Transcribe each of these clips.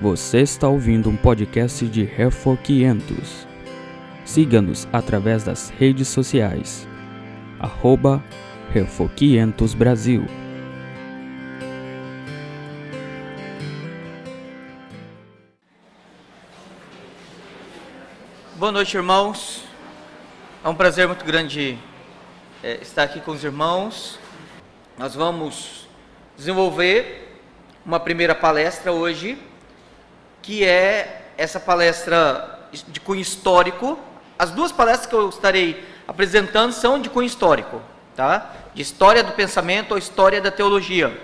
Você está ouvindo um podcast de Refor 500. Siga-nos através das redes sociais. Arroba Refor 500 Brasil. Boa noite, irmãos. É um prazer muito grande é, estar aqui com os irmãos. Nós vamos desenvolver uma primeira palestra hoje que é essa palestra de cunho histórico. As duas palestras que eu estarei apresentando são de cunho histórico, tá? De história do pensamento ou história da teologia.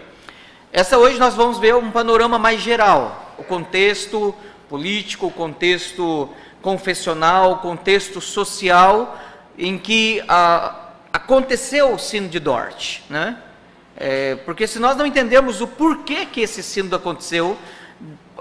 Essa hoje nós vamos ver um panorama mais geral, o contexto político, o contexto confessional, o contexto social em que a, aconteceu o sino de Dort, né? É, porque se nós não entendemos o porquê que esse sino aconteceu,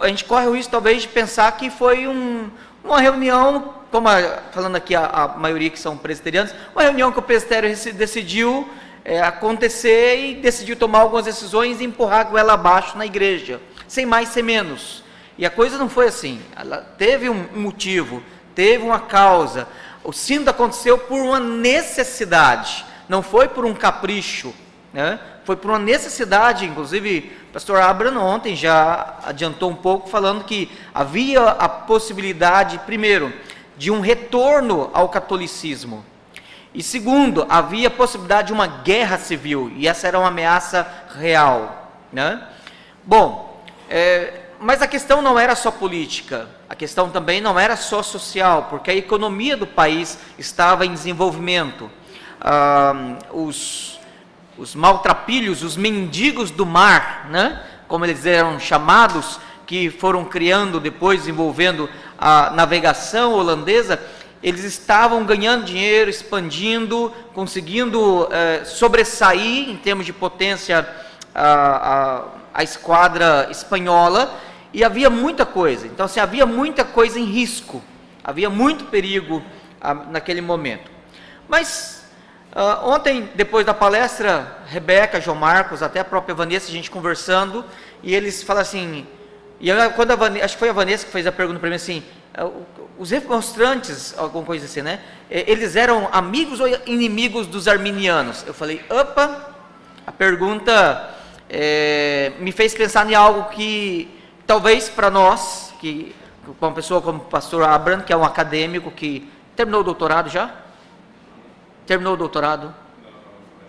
a gente corre o risco talvez de pensar que foi um, uma reunião, como a, falando aqui a, a, maioria que são presbiterianos, uma reunião que o presbitério decidiu é, acontecer e decidiu tomar algumas decisões e empurrar a goela abaixo na igreja, sem mais, sem menos. E a coisa não foi assim. Ela teve um motivo, teve uma causa. O sínodo aconteceu por uma necessidade, não foi por um capricho, né? Foi por uma necessidade, inclusive o pastor Abraham ontem já adiantou um pouco, falando que havia a possibilidade, primeiro, de um retorno ao catolicismo, e segundo, havia a possibilidade de uma guerra civil, e essa era uma ameaça real. Né? Bom, é, mas a questão não era só política, a questão também não era só social, porque a economia do país estava em desenvolvimento. Ah, os os maltrapilhos, os mendigos do mar, né? como eles eram chamados, que foram criando depois, envolvendo a navegação holandesa, eles estavam ganhando dinheiro, expandindo, conseguindo eh, sobressair em termos de potência a, a, a, esquadra espanhola, e havia muita coisa. Então, assim, havia muita coisa em risco, havia muito perigo a, naquele momento. Mas Uh, ontem, depois da palestra, Rebeca, João Marcos, até a própria Vanessa, a gente conversando, e eles falam assim, e eu, quando a Vanessa, acho que foi a Vanessa que fez a pergunta para mim assim, uh, os remonstrantes, alguma coisa assim, né? Eles eram amigos ou inimigos dos arminianos? Eu falei, opa, a pergunta é, me fez pensar em algo que talvez para nós, que uma pessoa como o pastor Abraham, que é um acadêmico que terminou o doutorado já, Terminou o doutorado?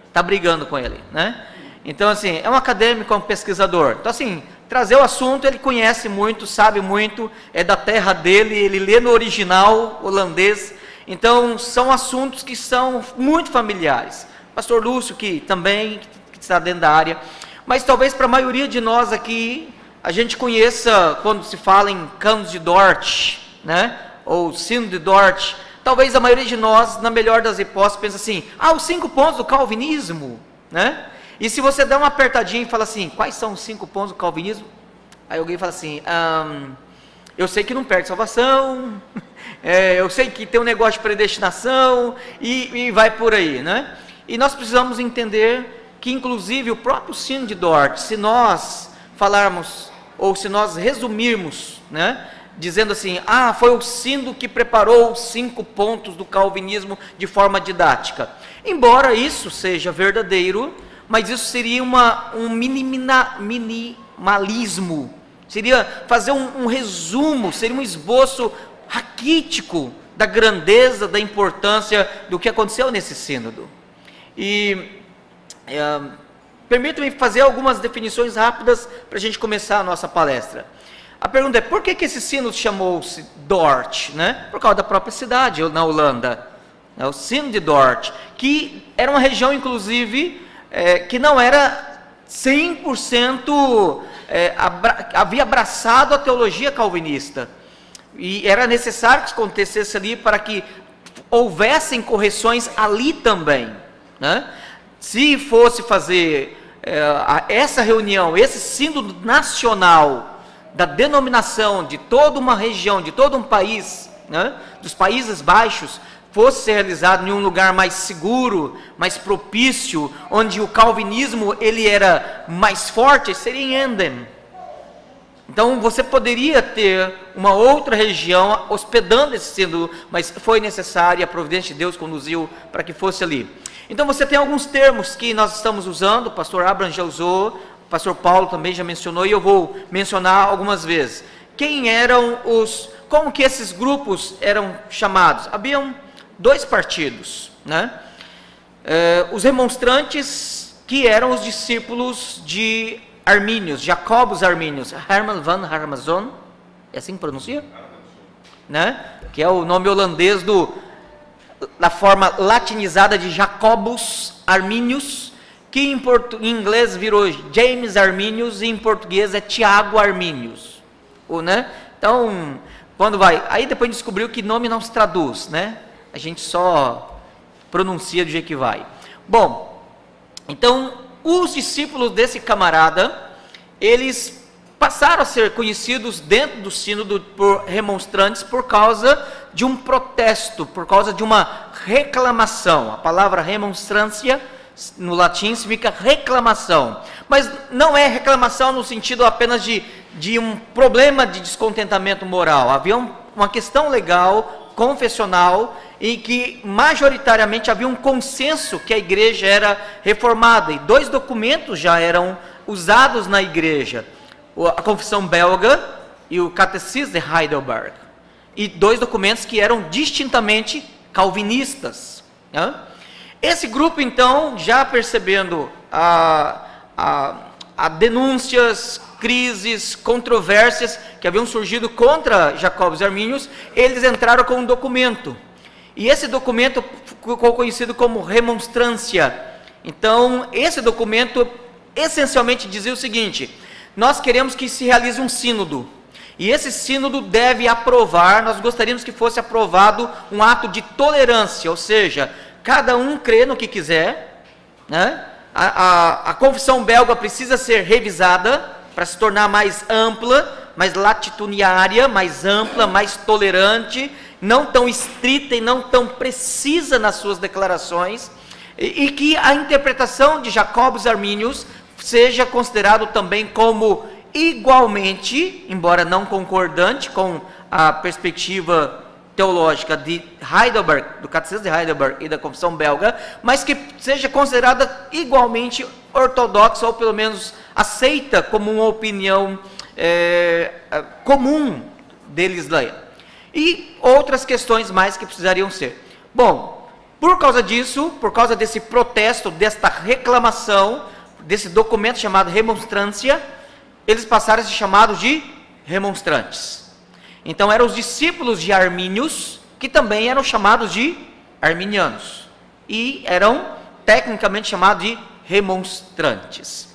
Está brigando com ele, né? Então, assim, é um acadêmico, é um pesquisador. Então, assim, trazer o assunto, ele conhece muito, sabe muito, é da terra dele, ele lê no original holandês. Então, são assuntos que são muito familiares. Pastor Lúcio, que também que está dentro da área. Mas talvez para a maioria de nós aqui, a gente conheça, quando se fala em canos de Dort, né? ou sino de Dort, Talvez a maioria de nós, na melhor das hipóteses, pensa assim: ah, os cinco pontos do calvinismo, né? E se você der uma apertadinha e fala assim: quais são os cinco pontos do calvinismo? Aí alguém fala assim: eu sei que não perde salvação, é, eu sei que tem um negócio de predestinação, e, e vai por aí, né? E nós precisamos entender que, inclusive, o próprio sino de Dort, se nós falarmos, ou se nós resumirmos, né? Dizendo assim: ah, foi o Sindo que preparou os cinco pontos do calvinismo de forma didática. Embora isso seja verdadeiro, mas isso seria uma, um minimina, minimalismo, seria fazer um, um, resumo, seria um esboço raquítico da grandeza, da importância do que aconteceu nesse sínodo. E é, permitam-me fazer algumas definições rápidas para a gente começar a nossa palestra. A pergunta é, por que, que esse sino chamou-se Dort? Né? Por causa da própria cidade na Holanda. É o sino de Dort, que era uma região, inclusive, é, que não era 100% é, abra, havia abraçado a teologia calvinista. E era necessário que isso acontecesse ali para que houvessem correções ali também. Né? Se fosse fazer é, essa reunião, esse sínodo nacional, da denominação de toda uma região, de todo um país, né, dos Países Baixos, fosse realizado em um lugar mais seguro, mais propício, onde o calvinismo ele era mais forte, seria em Enden. Então você poderia ter uma outra região hospedando esse sínodo, mas foi necessário, a providência de Deus conduziu para que fosse ali. Então você tem alguns termos que nós estamos usando, o pastor Abraham já usou, o pastor Paulo também já mencionou, e eu vou mencionar algumas vezes. Quem eram os. Como que esses grupos eram chamados? Haviam dois partidos, né? Eh, os remonstrantes, que eram os discípulos de Armínios, Jacobus Armínios, Herman van Harmazon, é assim que pronuncia? Né? Que é o nome holandês do, da forma latinizada de Jacobus Arminius, que em, em inglês virou James Arminius e em português é Tiago Arminius. O, né? Então, quando vai. Aí depois descobriu que nome não se traduz, né? A gente só pronuncia do jeito que vai. Bom, então os discípulos desse camarada, eles passaram a ser conhecidos dentro do sínodo por remonstrantes por causa de um protesto, por causa de uma reclamação. A palavra remonstrância no latim significa reclamação, mas não é reclamação no sentido apenas de, de um problema de descontentamento moral. Havia um, uma questão legal, confessional, em que majoritariamente havia um consenso que a igreja era reformada e dois documentos já eram usados na igreja: a Confissão Belga e o Catecismo de Heidelberg. E dois documentos que eram distintamente calvinistas. Né? Esse grupo, então, já percebendo a, a, a denúncias, crises, controvérsias que haviam surgido contra Jacobos e Armínios, eles entraram com um documento e esse documento ficou conhecido como remonstrância. Então, esse documento essencialmente dizia o seguinte: nós queremos que se realize um sínodo. E esse sínodo deve aprovar, nós gostaríamos que fosse aprovado um ato de tolerância, ou seja, cada um crê no que quiser, né? a, a, a confissão belga precisa ser revisada para se tornar mais ampla, mais latitudinária, mais ampla, mais tolerante, não tão estrita e não tão precisa nas suas declarações, e, e que a interpretação de Jacobus Arminius seja considerado também como igualmente, embora não concordante com a perspectiva teológica de Heidelberg, do Catecismo de Heidelberg e da Confissão Belga, mas que seja considerada igualmente ortodoxa ou pelo menos aceita como uma opinião é, comum deles lá e outras questões mais que precisariam ser. Bom, por causa disso, por causa desse protesto, desta reclamação, desse documento chamado remonstrância, eles passaram a ser chamados de remonstrantes. Então eram os discípulos de Armínios, que também eram chamados de arminianos, e eram tecnicamente chamados de remonstrantes.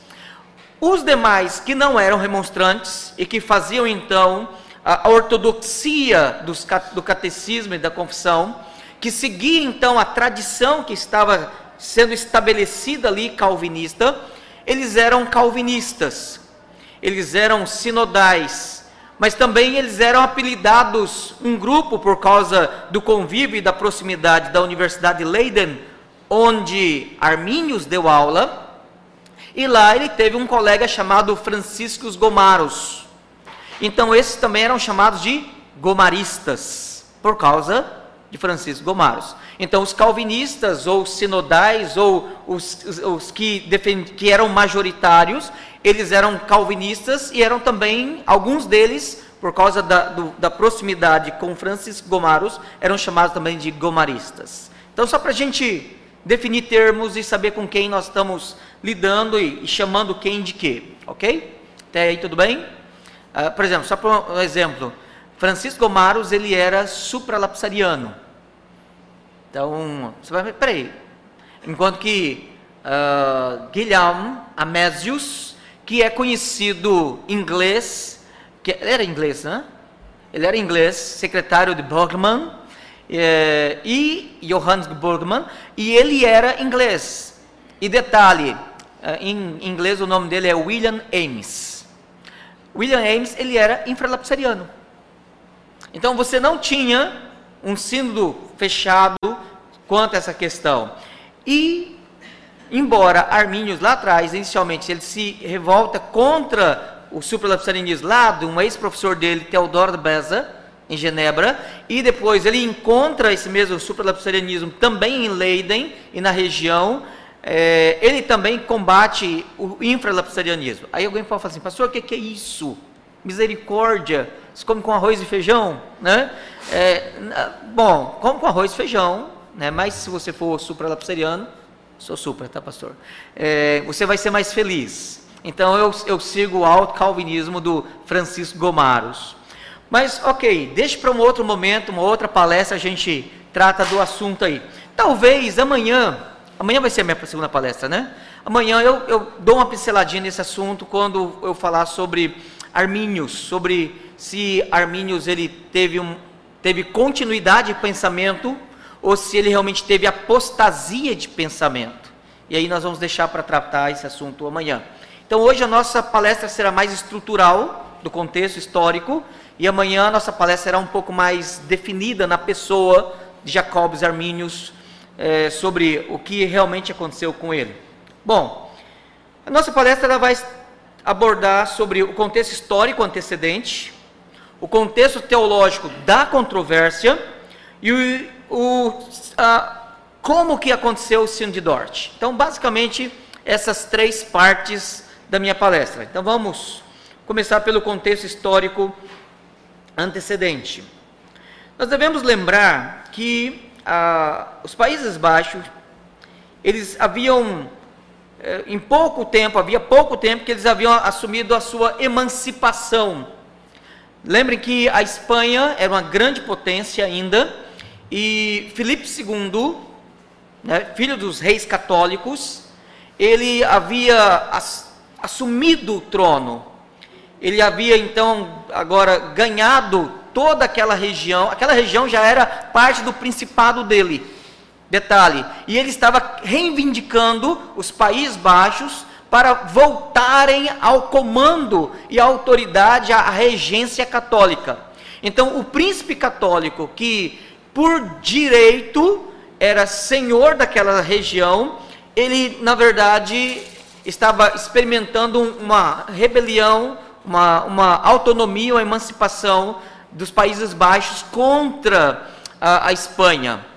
Os demais que não eram remonstrantes e que faziam então a ortodoxia dos, do catecismo e da confissão, que seguia então a tradição que estava sendo estabelecida ali calvinista, eles eram calvinistas, eles eram sinodais, mas também eles eram apelidados um grupo por causa do convívio e da proximidade da Universidade de Leiden, onde Arminius deu aula, e lá ele teve um colega chamado Franciscus Gomaros. Então esses também eram chamados de gomaristas, por causa de Francisco Gomaros. Então os calvinistas, ou sinodais, ou os, os, os que, defend, que eram majoritários, eles eram calvinistas e eram também, alguns deles, por causa da, do, da proximidade com Francisco Gomaros, eram chamados também de gomaristas. Então só para a gente definir termos e saber com quem nós estamos lidando e, e chamando quem de quê, ok? Até aí tudo bem? Uh, por exemplo, só por um exemplo, Francisco Gomaros ele era supralapsariano. Então, você vai peraí. Enquanto que uh, Guilherme Amesius, que é conhecido inglês, que era inglês, né? Ele era inglês, secretário de Borgman, eh, e Johannes Borgman, e ele era inglês. E detalhe, uh, em inglês o nome dele é William Ames. William Ames ele era infralapsariano. Então você não tinha um sínodo fechado quanto a essa questão. E embora Armínios lá atrás, inicialmente, ele se revolta contra o supralapsarianismo lá de um ex-professor dele, Teodoro Beza, em Genebra, e depois ele encontra esse mesmo supralapsarianismo também em Leiden e na região, é, ele também combate o infralapsarianismo. Aí alguém falar assim, pastor, o que é isso? Misericórdia, você come com arroz e feijão, né? É, bom, come com arroz e feijão, né? Mas se você for supralapsariano, sou supra, tá, pastor? É, você vai ser mais feliz. Então eu, eu sigo o alto calvinismo do Francisco Gomaros. Mas ok, deixe para um outro momento, uma outra palestra a gente trata do assunto aí. Talvez amanhã Amanhã vai ser a minha segunda palestra, né? Amanhã eu, eu dou uma pinceladinha nesse assunto quando eu falar sobre Armínios, sobre se Armínios ele teve, um, teve continuidade de pensamento ou se ele realmente teve apostasia de pensamento. E aí nós vamos deixar para tratar esse assunto amanhã. Então hoje a nossa palestra será mais estrutural do contexto histórico e amanhã a nossa palestra será um pouco mais definida na pessoa de Jacobus Armínios é, sobre o que realmente aconteceu com ele. Bom, a nossa palestra vai abordar sobre o contexto histórico antecedente, o contexto teológico da controvérsia e o, o a, como que aconteceu o sino de Dort. Então, basicamente, essas três partes da minha palestra. Então, vamos começar pelo contexto histórico antecedente. Nós devemos lembrar que ah, os Países Baixos, eles haviam, em pouco tempo, havia pouco tempo que eles haviam assumido a sua emancipação. Lembrem que a Espanha era uma grande potência ainda, e Filipe II, né, filho dos reis católicos, ele havia as, assumido o trono. Ele havia então agora ganhado toda aquela região, aquela região já era parte do principado dele. Detalhe, e ele estava reivindicando os Países Baixos para voltarem ao comando e à autoridade, à regência católica. Então, o príncipe católico, que por direito era senhor daquela região, ele, na verdade, estava experimentando uma rebelião, uma, uma autonomia, uma emancipação dos Países Baixos contra a, a Espanha.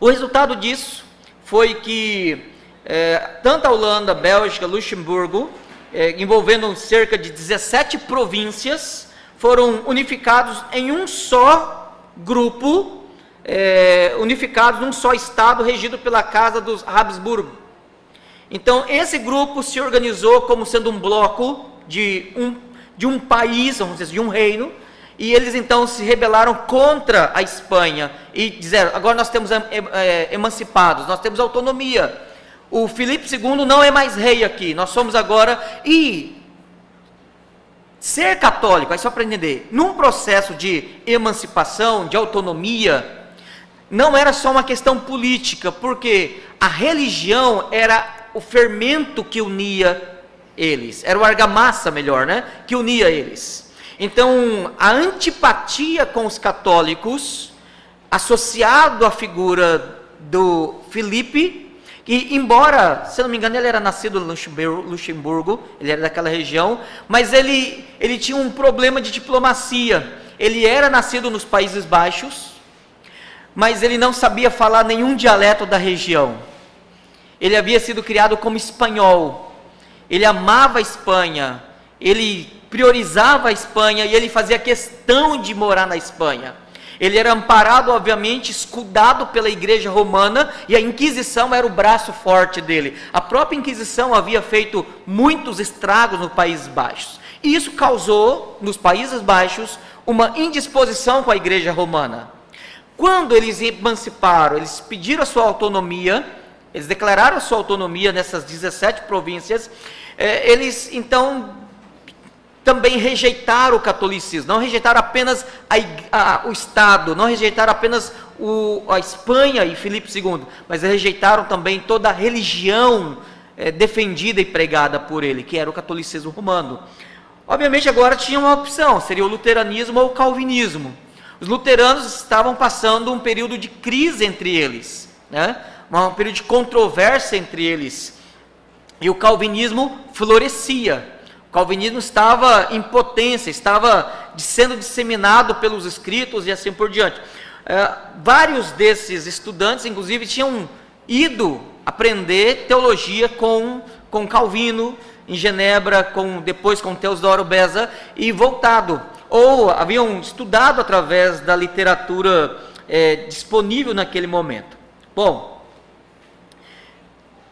O resultado disso foi que é, tanto a Holanda, Bélgica, Luxemburgo, é, envolvendo cerca de 17 províncias, foram unificados em um só grupo, é, unificados num só estado regido pela Casa dos Habsburgo. Então, esse grupo se organizou como sendo um bloco de um, de um país, vamos dizer, de um reino, e eles então se rebelaram contra a Espanha e disseram: agora nós temos é, é, emancipados, nós temos autonomia. O Filipe II não é mais rei aqui, nós somos agora. E ser católico, é só para entender, num processo de emancipação, de autonomia, não era só uma questão política, porque a religião era o fermento que unia eles, era o argamassa, melhor, né? Que unia eles. Então, a antipatia com os católicos, associado à figura do Filipe, que embora, se não me engano, ele era nascido em Luxemburgo, ele era daquela região, mas ele, ele tinha um problema de diplomacia. Ele era nascido nos Países Baixos, mas ele não sabia falar nenhum dialeto da região. Ele havia sido criado como espanhol. Ele amava a Espanha. Ele priorizava a Espanha e ele fazia questão de morar na Espanha. Ele era amparado, obviamente, escudado pela igreja romana e a Inquisição era o braço forte dele. A própria Inquisição havia feito muitos estragos nos Países Baixos. E isso causou, nos Países Baixos, uma indisposição com a igreja romana. Quando eles emanciparam, eles pediram a sua autonomia, eles declararam a sua autonomia nessas 17 províncias, eh, eles então também rejeitaram o catolicismo, não rejeitaram apenas a, a, o Estado, não rejeitaram apenas o, a Espanha e Filipe II, mas rejeitaram também toda a religião é, defendida e pregada por ele, que era o catolicismo romano. Obviamente agora tinha uma opção, seria o luteranismo ou o calvinismo. Os luteranos estavam passando um período de crise entre eles, né? um período de controvérsia entre eles, e o calvinismo florescia. O calvinismo estava em potência, estava sendo disseminado pelos escritos e assim por diante. É, vários desses estudantes, inclusive, tinham ido aprender teologia com, com Calvino em Genebra, com, depois com Teodoro Beza e voltado. Ou haviam estudado através da literatura é, disponível naquele momento. Bom,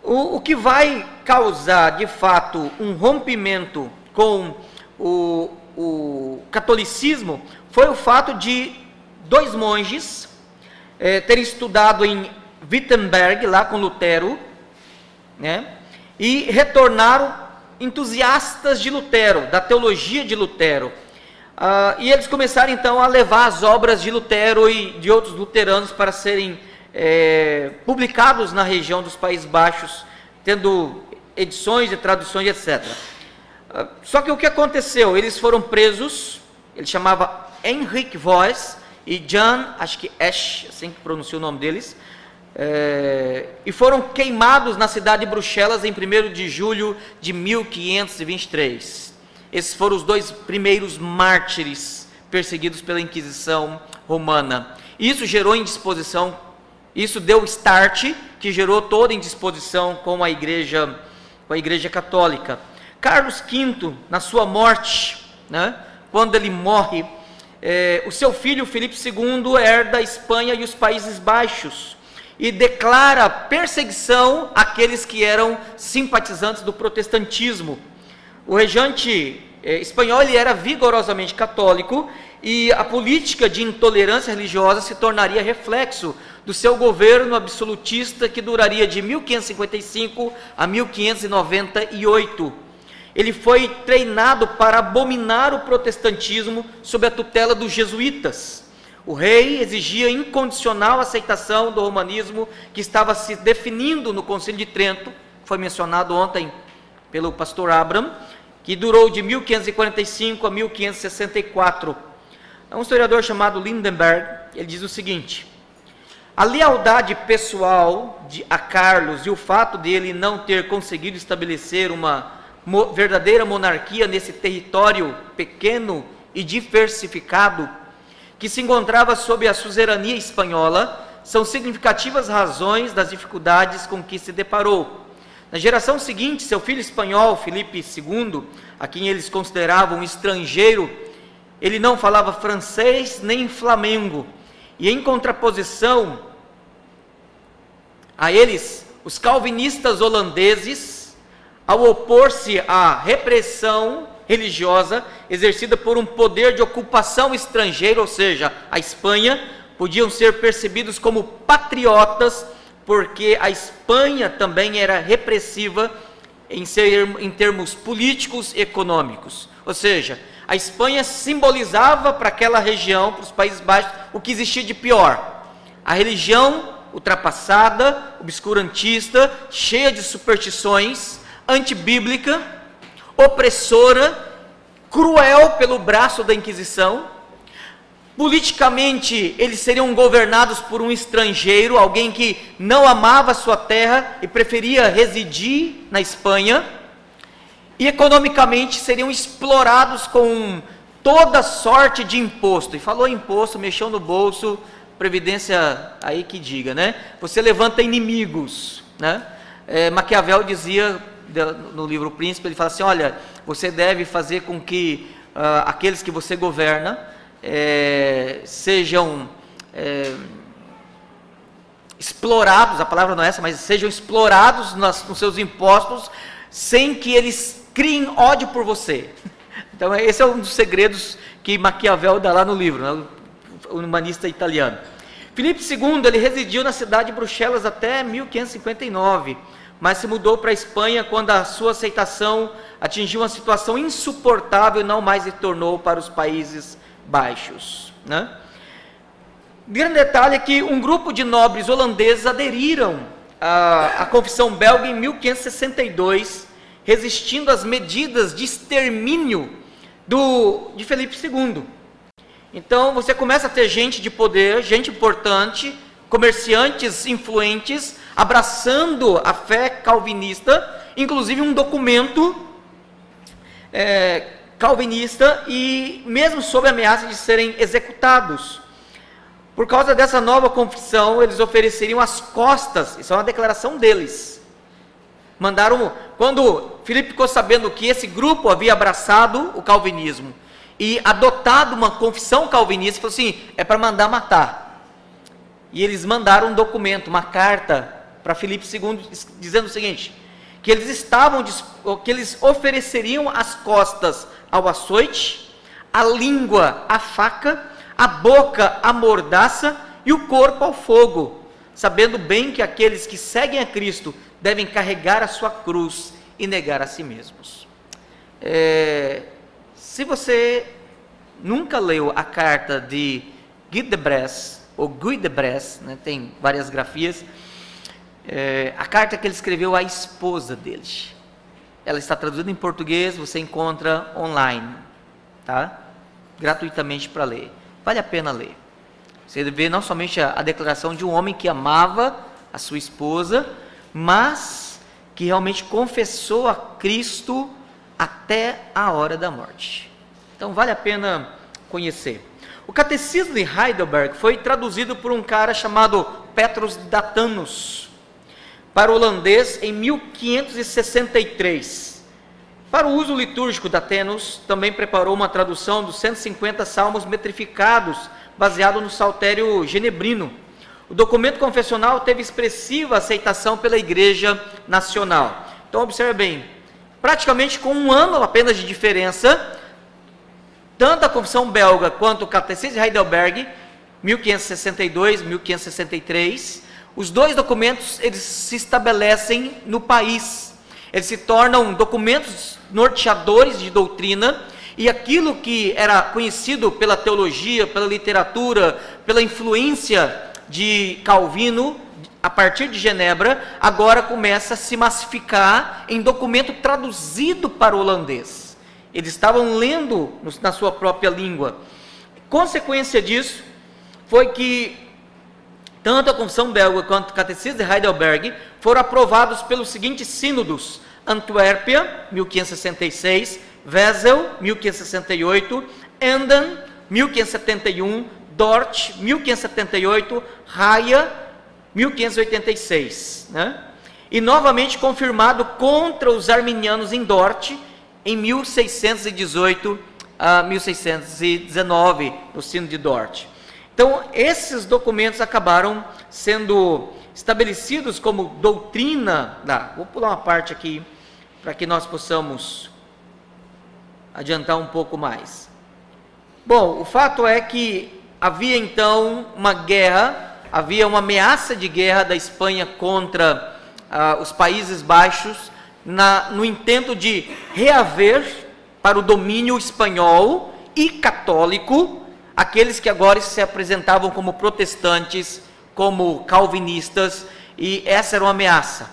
o, o que vai causar de fato um rompimento com o, o catolicismo foi o fato de dois monges é, terem estudado em Wittenberg, lá com Lutero, né, e retornaram entusiastas de Lutero, da teologia de Lutero. Ah, e eles começaram então a levar as obras de Lutero e de outros luteranos para serem é, publicados na região dos Países Baixos, tendo edições e traduções, etc. Ah, só que o que aconteceu? Eles foram presos, ele chamava Henrik Voss e Jan, acho que Esch, assim que pronuncia o nome deles, é, e foram queimados na cidade de Bruxelas em 1 de julho de 1523. Esses foram os dois primeiros mártires perseguidos pela Inquisição romana. Isso gerou indisposição isso deu start, que gerou toda indisposição com a igreja, com a igreja católica. Carlos V, na sua morte, né, quando ele morre, é, o seu filho Felipe II herda a Espanha e os Países Baixos e declara perseguição àqueles que eram simpatizantes do protestantismo. O regente é, espanhol ele era vigorosamente católico e a política de intolerância religiosa se tornaria reflexo do seu governo absolutista que duraria de 1555 a 1598. Ele foi treinado para abominar o protestantismo sob a tutela dos jesuítas. O rei exigia incondicional aceitação do romanismo que estava se definindo no Concílio de Trento, foi mencionado ontem pelo pastor Abraham, que durou de 1545 a 1564. Um historiador chamado Lindenberg, ele diz o seguinte: a lealdade pessoal de, a Carlos e o fato dele não ter conseguido estabelecer uma mo, verdadeira monarquia nesse território pequeno e diversificado, que se encontrava sob a suzerania espanhola, são significativas razões das dificuldades com que se deparou. Na geração seguinte, seu filho espanhol, Felipe II, a quem eles consideravam estrangeiro, ele não falava francês nem flamengo, e em contraposição a eles, os calvinistas holandeses, ao opor-se à repressão religiosa exercida por um poder de ocupação estrangeiro, ou seja, a Espanha, podiam ser percebidos como patriotas, porque a Espanha também era repressiva em, ser, em termos políticos e econômicos. Ou seja, a Espanha simbolizava para aquela região, para os Países Baixos, o que existia de pior. A religião ultrapassada, obscurantista, cheia de superstições, antibíblica, opressora, cruel pelo braço da Inquisição. Politicamente, eles seriam governados por um estrangeiro, alguém que não amava sua terra e preferia residir na Espanha. E economicamente seriam explorados com toda sorte de imposto. E falou imposto, mexeu no bolso, previdência aí que diga, né? Você levanta inimigos, né? É, Maquiavel dizia no livro Príncipe, ele fala assim, olha, você deve fazer com que uh, aqueles que você governa é, sejam é, explorados, a palavra não é essa, mas sejam explorados nas, nos seus impostos, sem que eles criem ódio por você. Então esse é um dos segredos que Maquiavel dá lá no livro, né? Humanista italiano. Filipe II ele residiu na cidade de Bruxelas até 1559, mas se mudou para a Espanha quando a sua aceitação atingiu uma situação insuportável e não mais retornou para os Países Baixos. Né? Grande detalhe é que um grupo de nobres holandeses aderiram à, à confissão belga em 1562, resistindo às medidas de extermínio do, de Felipe II. Então você começa a ter gente de poder, gente importante, comerciantes influentes, abraçando a fé calvinista, inclusive um documento é, calvinista e mesmo sob ameaça de serem executados. Por causa dessa nova confissão, eles ofereceriam as costas, isso é uma declaração deles. Mandaram, quando Filipe ficou sabendo que esse grupo havia abraçado o calvinismo e adotado uma confissão calvinista, falou assim: é para mandar matar. E eles mandaram um documento, uma carta para Filipe II, dizendo o seguinte: que eles estavam, que eles ofereceriam as costas ao açoite, a língua à faca a boca à mordaça e o corpo ao fogo, sabendo bem que aqueles que seguem a Cristo devem carregar a sua cruz e negar a si mesmos. É, se você nunca leu a carta de Guy de Bresse, ou Guy de Bresse, né, tem várias grafias, é, a carta que ele escreveu à esposa dele. Ela está traduzida em português, você encontra online, tá? Gratuitamente para ler. Vale a pena ler. Você vê não somente a, a declaração de um homem que amava a sua esposa, mas que realmente confessou a Cristo até a hora da morte. Então vale a pena conhecer. O Catecismo de Heidelberg foi traduzido por um cara chamado Petrus Datanus para o holandês em 1563. Para o uso litúrgico da Tenos, também preparou uma tradução dos 150 salmos metrificados, baseado no saltério genebrino. O documento confessional teve expressiva aceitação pela Igreja Nacional. Então, observe bem, praticamente com um ano apenas de diferença, tanto a confissão belga quanto o Catecismo de Heidelberg, 1562, 1563, os dois documentos eles se estabelecem no país. Eles se tornam documentos norteadores de doutrina, e aquilo que era conhecido pela teologia, pela literatura, pela influência de Calvino, a partir de Genebra, agora começa a se massificar em documento traduzido para o holandês. Eles estavam lendo na sua própria língua. Consequência disso foi que tanto a Confissão Belga quanto o Catecismo de Heidelberg foram aprovados pelos seguintes sínodos Antuérpia, 1566, Wesel, 1568, Emden, 1571, Dort, 1578, Haia, 1586. Né? E novamente confirmado contra os arminianos em Dort, em 1618 a 1619, no sino de Dort. Então, esses documentos acabaram sendo estabelecidos como doutrina. Ah, vou pular uma parte aqui para que nós possamos adiantar um pouco mais. Bom, o fato é que havia então uma guerra, havia uma ameaça de guerra da Espanha contra ah, os Países Baixos, na, no intento de reaver para o domínio espanhol e católico aqueles que agora se apresentavam como protestantes, como calvinistas, e essa era uma ameaça.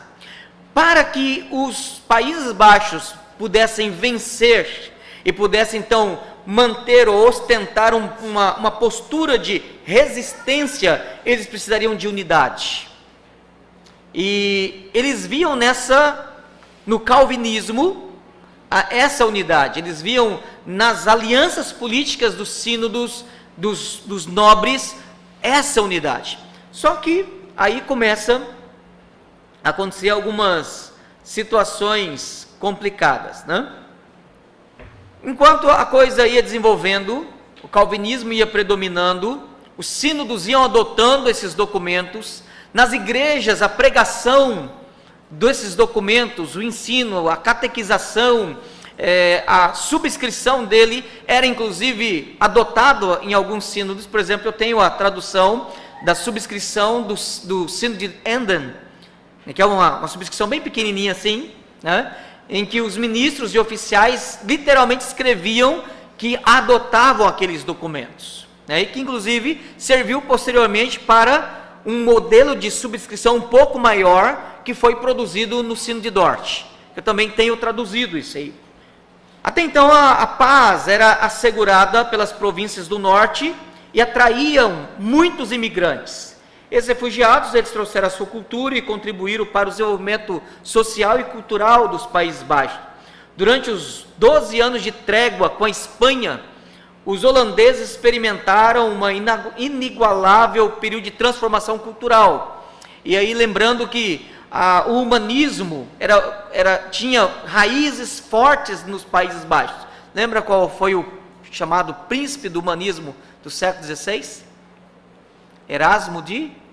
Para que os Países Baixos pudessem vencer e pudessem então manter ou ostentar um, uma, uma postura de resistência, eles precisariam de unidade. E eles viam nessa, no calvinismo, a, essa unidade. Eles viam nas alianças políticas dos sínodos, dos, dos nobres, essa unidade. Só que aí começa acontecer algumas situações complicadas, né? Enquanto a coisa ia desenvolvendo, o calvinismo ia predominando, os sínodos iam adotando esses documentos, nas igrejas a pregação desses documentos, o ensino, a catequização, é, a subscrição dele era inclusive adotado em alguns sínodos, por exemplo, eu tenho a tradução da subscrição do, do sínodo de Enden, né, que é uma, uma subscrição bem pequenininha assim, né, em que os ministros e oficiais literalmente escreviam que adotavam aqueles documentos, né, e que inclusive serviu posteriormente para um modelo de subscrição um pouco maior que foi produzido no Sino de Dort. Eu também tenho traduzido isso aí. Até então a, a paz era assegurada pelas províncias do norte e atraíam muitos imigrantes. Esses refugiados, eles trouxeram a sua cultura e contribuíram para o desenvolvimento social e cultural dos Países Baixos. durante os 12 anos de trégua com a Espanha, os holandeses experimentaram uma inigualável período de transformação cultural. E aí lembrando que o humanismo era, era, tinha raízes fortes nos Países Baixos. Lembra qual foi o chamado príncipe do humanismo do século XVI? Erasmo de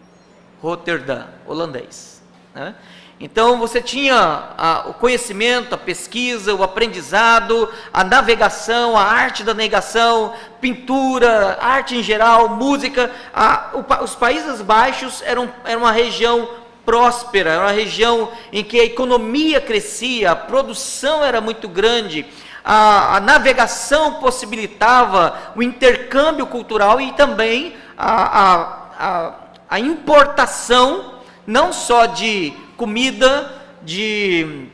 Rotterdam, holandês. Né? Então você tinha a, o conhecimento, a pesquisa, o aprendizado, a navegação, a arte da negação, pintura, arte em geral, música. A, o, os Países Baixos eram, uma região próspera, era uma região em que a economia crescia, a produção era muito grande, a, a navegação possibilitava o intercâmbio cultural e também a, a, a importação não só de comida, de,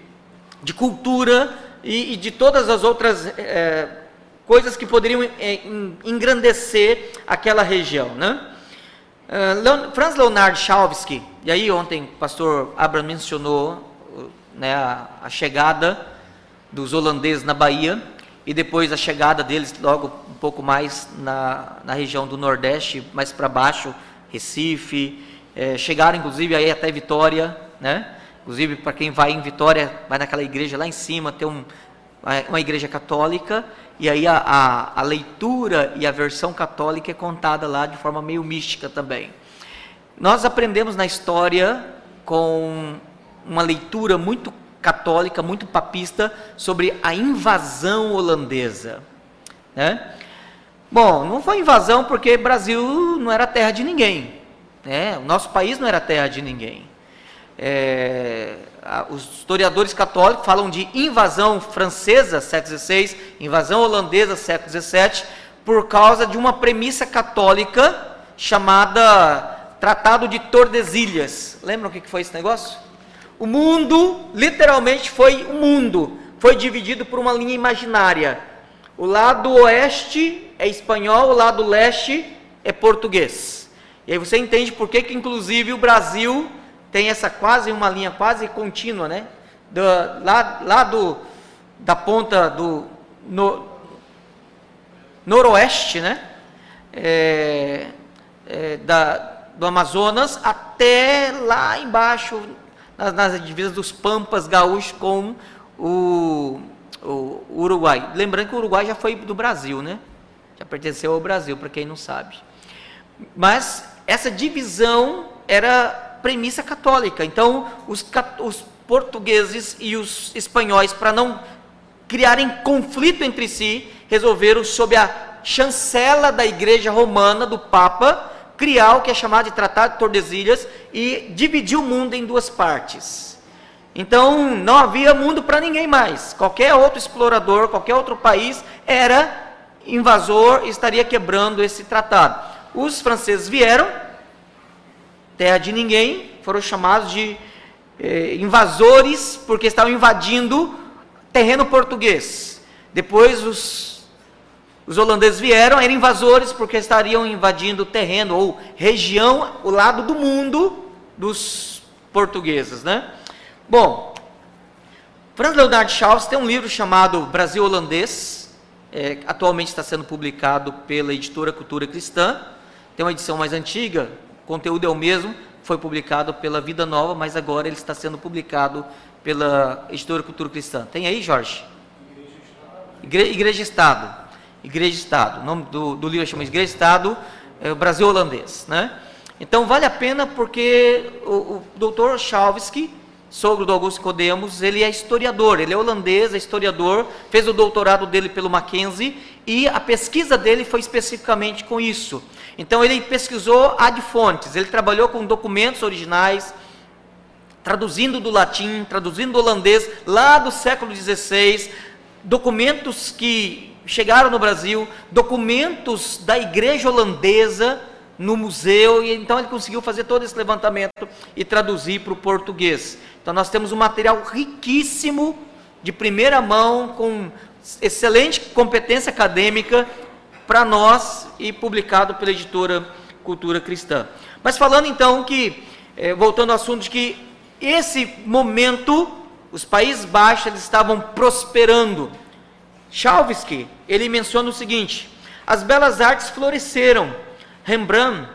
de cultura e, e de todas as outras é, coisas que poderiam é, engrandecer aquela região. Né? Uh, Franz Leonard Chalvsky, e aí ontem o pastor Abraham mencionou né, a, a chegada dos holandeses na Bahia e depois a chegada deles logo um pouco mais na, na região do Nordeste, mais para baixo, Recife, é, chegaram inclusive aí até Vitória, né? Inclusive, para quem vai em Vitória, vai naquela igreja lá em cima, tem um, uma igreja católica, e aí a, a, a, leitura e a versão católica é contada lá de forma meio mística também. Nós aprendemos na história com uma leitura muito católica, muito papista, sobre a invasão holandesa. Né? Bom, não foi invasão porque Brasil não era terra de ninguém. Né? O nosso país não era terra de ninguém. É, os historiadores católicos falam de invasão francesa, século XVI, invasão holandesa, século XVII, por causa de uma premissa católica chamada Tratado de Tordesilhas. Lembram o que foi esse negócio? O mundo, literalmente, foi o mundo, foi dividido por uma linha imaginária. O lado oeste é espanhol, o lado leste é português. E aí você entende por que, que inclusive, o Brasil tem essa quase uma linha quase contínua, né? Do, lá, lá do, da ponta do no, noroeste, né? É, é, da, do Amazonas até lá embaixo, nas, nas divisas dos Pampas gaúchos com o, o, Uruguai. Lembrando que o Uruguai já foi do Brasil, né? Pertenceu ao Brasil, para quem não sabe. Mas essa divisão era premissa católica. Então, os, os portugueses e os espanhóis, para não criarem conflito entre si, resolveram, sob a chancela da Igreja Romana, do Papa, criar o que é chamado de Tratado de Tordesilhas e dividir o mundo em duas partes. Então, não havia mundo para ninguém mais. Qualquer outro explorador, qualquer outro país era invasor estaria quebrando esse tratado. Os franceses vieram, terra de ninguém, foram chamados de eh, invasores, porque estavam invadindo terreno português. Depois os, os holandeses vieram, eram invasores, porque estariam invadindo terreno ou região, o lado do mundo dos portugueses, né? Bom, Franz Leonard Charles tem um livro chamado Brasil Holandês, é, atualmente está sendo publicado pela editora Cultura Cristã, tem uma edição mais antiga, conteúdo é o mesmo, foi publicado pela Vida Nova, mas agora ele está sendo publicado pela Editora Cultura Cristã. Tem aí, Jorge? Igreja, Igreja Estado. Igreja Estado. O nome do, do livro chama Igreja Estado, é o Brasil Holandês. Né? Então vale a pena porque o, o doutor Chalvsky, sogro do Augusto Codemos, ele é historiador, ele é holandês, é historiador, fez o doutorado dele pelo Mackenzie e a pesquisa dele foi especificamente com isso. Então ele pesquisou ad fontes, ele trabalhou com documentos originais, traduzindo do latim, traduzindo do holandês, lá do século XVI, documentos que chegaram no Brasil, documentos da igreja holandesa no museu, e então ele conseguiu fazer todo esse levantamento e traduzir para o português. Então nós temos um material riquíssimo, de primeira mão, com excelente competência acadêmica, para nós e publicado pela editora Cultura Cristã. Mas falando então que, eh, voltando ao assunto de que esse momento os Países Baixos estavam prosperando. Chalvisky, ele menciona o seguinte: as belas artes floresceram. Rembrandt,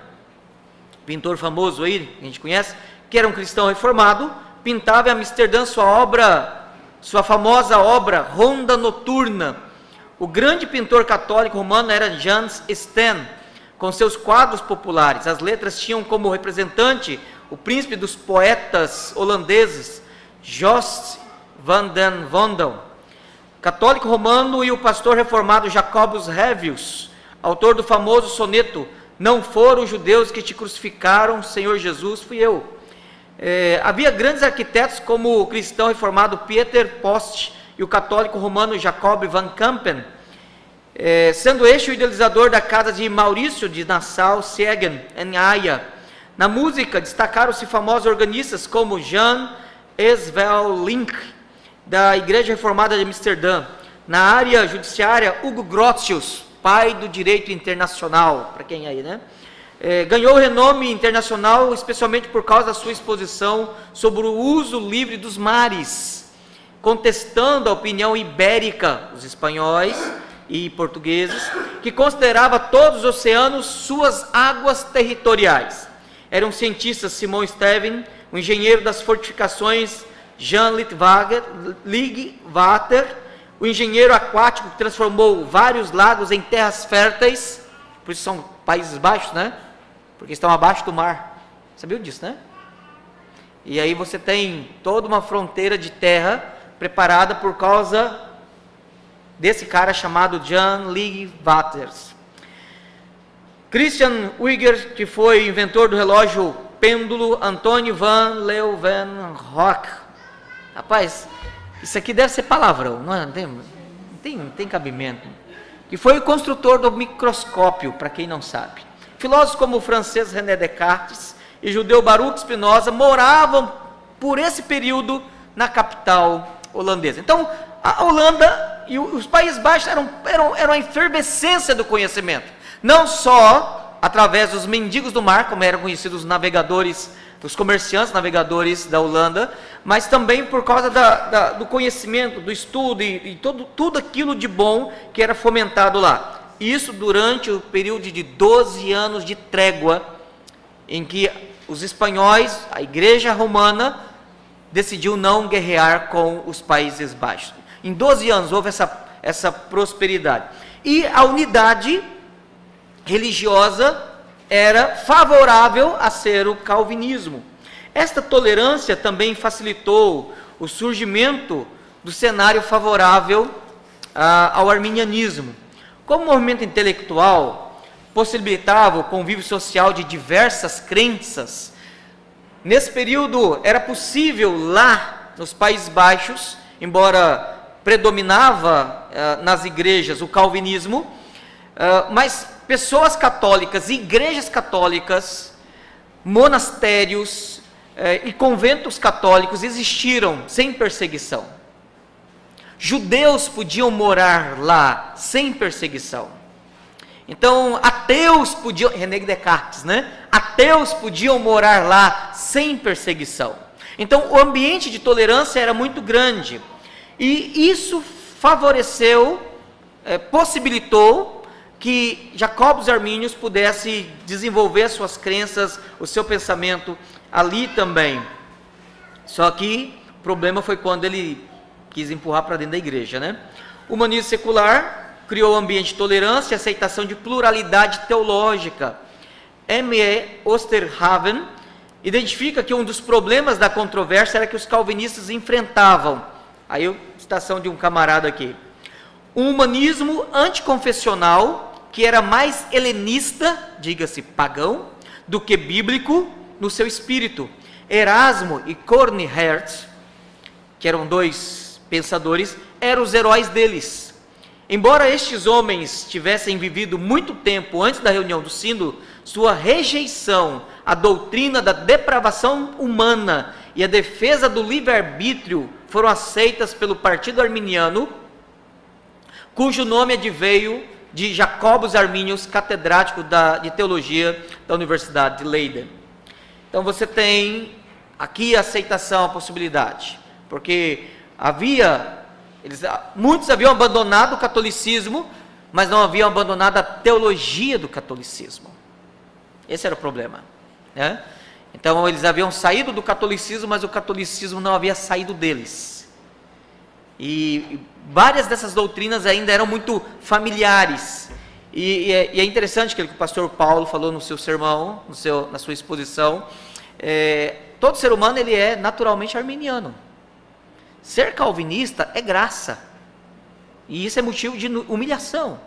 pintor famoso aí, que a gente conhece, que era um cristão reformado, pintava em Amsterdã sua obra, sua famosa obra Ronda Noturna. O grande pintor católico romano era Jan Steen, com seus quadros populares. As letras tinham como representante o príncipe dos poetas holandeses, Jost van den Vondel, católico romano e o pastor reformado Jacobus Revius, autor do famoso soneto Não foram os judeus que te crucificaram, Senhor Jesus, fui eu. É, havia grandes arquitetos como o cristão reformado Pieter Post e o católico romano Jacob van Kampen, é, sendo este o idealizador da casa de Maurício de Nassau, Siegen, em Haia, na música, destacaram-se famosos organistas como Jan Esvelink, da Igreja Reformada de Amsterdã. Na área judiciária, Hugo Grotius, pai do direito internacional, para quem aí, né? É, ganhou renome internacional especialmente por causa da sua exposição sobre o uso livre dos mares, contestando a opinião ibérica, os espanhóis e portugueses, que considerava todos os oceanos suas águas territoriais eram cientistas Simon Steven, o engenheiro das fortificações Jean Littwater, o engenheiro aquático que transformou vários lagos em terras férteis, por isso são países baixos, né? Porque estão abaixo do mar. Sabia disso, né? E aí você tem toda uma fronteira de terra preparada por causa desse cara chamado John Lee Waters. Christian Huygens, que foi inventor do relógio pêndulo, Antônio van Leeuwenhoek. Rapaz, isso aqui deve ser palavrão, não, é? não, tem, não, tem, não tem cabimento. Que foi o construtor do microscópio, para quem não sabe. Filósofos como o francês René Descartes e judeu Baruch Spinoza moravam por esse período na capital holandesa. Então, a Holanda e os Países Baixos eram, eram, eram a efervescência do conhecimento não só através dos mendigos do mar, como eram conhecidos os navegadores, os comerciantes navegadores da Holanda, mas também por causa da, da, do conhecimento, do estudo e, e todo, tudo aquilo de bom que era fomentado lá. Isso durante o período de 12 anos de trégua, em que os espanhóis, a igreja romana, decidiu não guerrear com os Países Baixos. Em 12 anos houve essa, essa prosperidade. E a unidade religiosa era favorável a ser o calvinismo. Esta tolerância também facilitou o surgimento do cenário favorável ah, ao arminianismo. Como movimento intelectual possibilitava o convívio social de diversas crenças, nesse período era possível lá nos Países Baixos, embora predominava ah, nas igrejas o calvinismo, ah, mas pessoas católicas, igrejas católicas, monastérios eh, e conventos católicos existiram sem perseguição. Judeus podiam morar lá sem perseguição. Então, ateus podiam, René Descartes, né? Ateus podiam morar lá sem perseguição. Então, o ambiente de tolerância era muito grande. E isso favoreceu, eh, possibilitou que Jacobos Armínios pudesse desenvolver suas crenças, o seu pensamento ali também. Só que o problema foi quando ele quis empurrar para dentro da igreja, né? O humanismo secular criou um ambiente de tolerância e aceitação de pluralidade teológica. M.E. Osterhaven identifica que um dos problemas da controvérsia era que os calvinistas enfrentavam. Aí, citação de um camarada aqui. Um humanismo anticonfessional que era mais helenista, diga-se pagão, do que bíblico no seu espírito. Erasmo e Corny que eram dois pensadores, eram os heróis deles. Embora estes homens tivessem vivido muito tempo antes da reunião do sínodo, sua rejeição à doutrina da depravação humana e a defesa do livre-arbítrio foram aceitas pelo Partido Arminiano, cujo nome adveio de Jacobus Arminius, catedrático da, de teologia da Universidade de Leiden. Então você tem aqui a aceitação, a possibilidade. porque havia, eles, muitos haviam abandonado o catolicismo, mas não haviam abandonado a teologia do catolicismo. Esse era o problema. Né? Então eles haviam saído do catolicismo, mas o catolicismo não havia saído deles. E várias dessas doutrinas ainda eram muito familiares. E, e, é, e é, interessante que o pastor Paulo falou no seu sermão, no seu, na sua exposição. É, todo ser humano ele é naturalmente arminiano. Ser calvinista é graça. E isso é motivo de humilhação.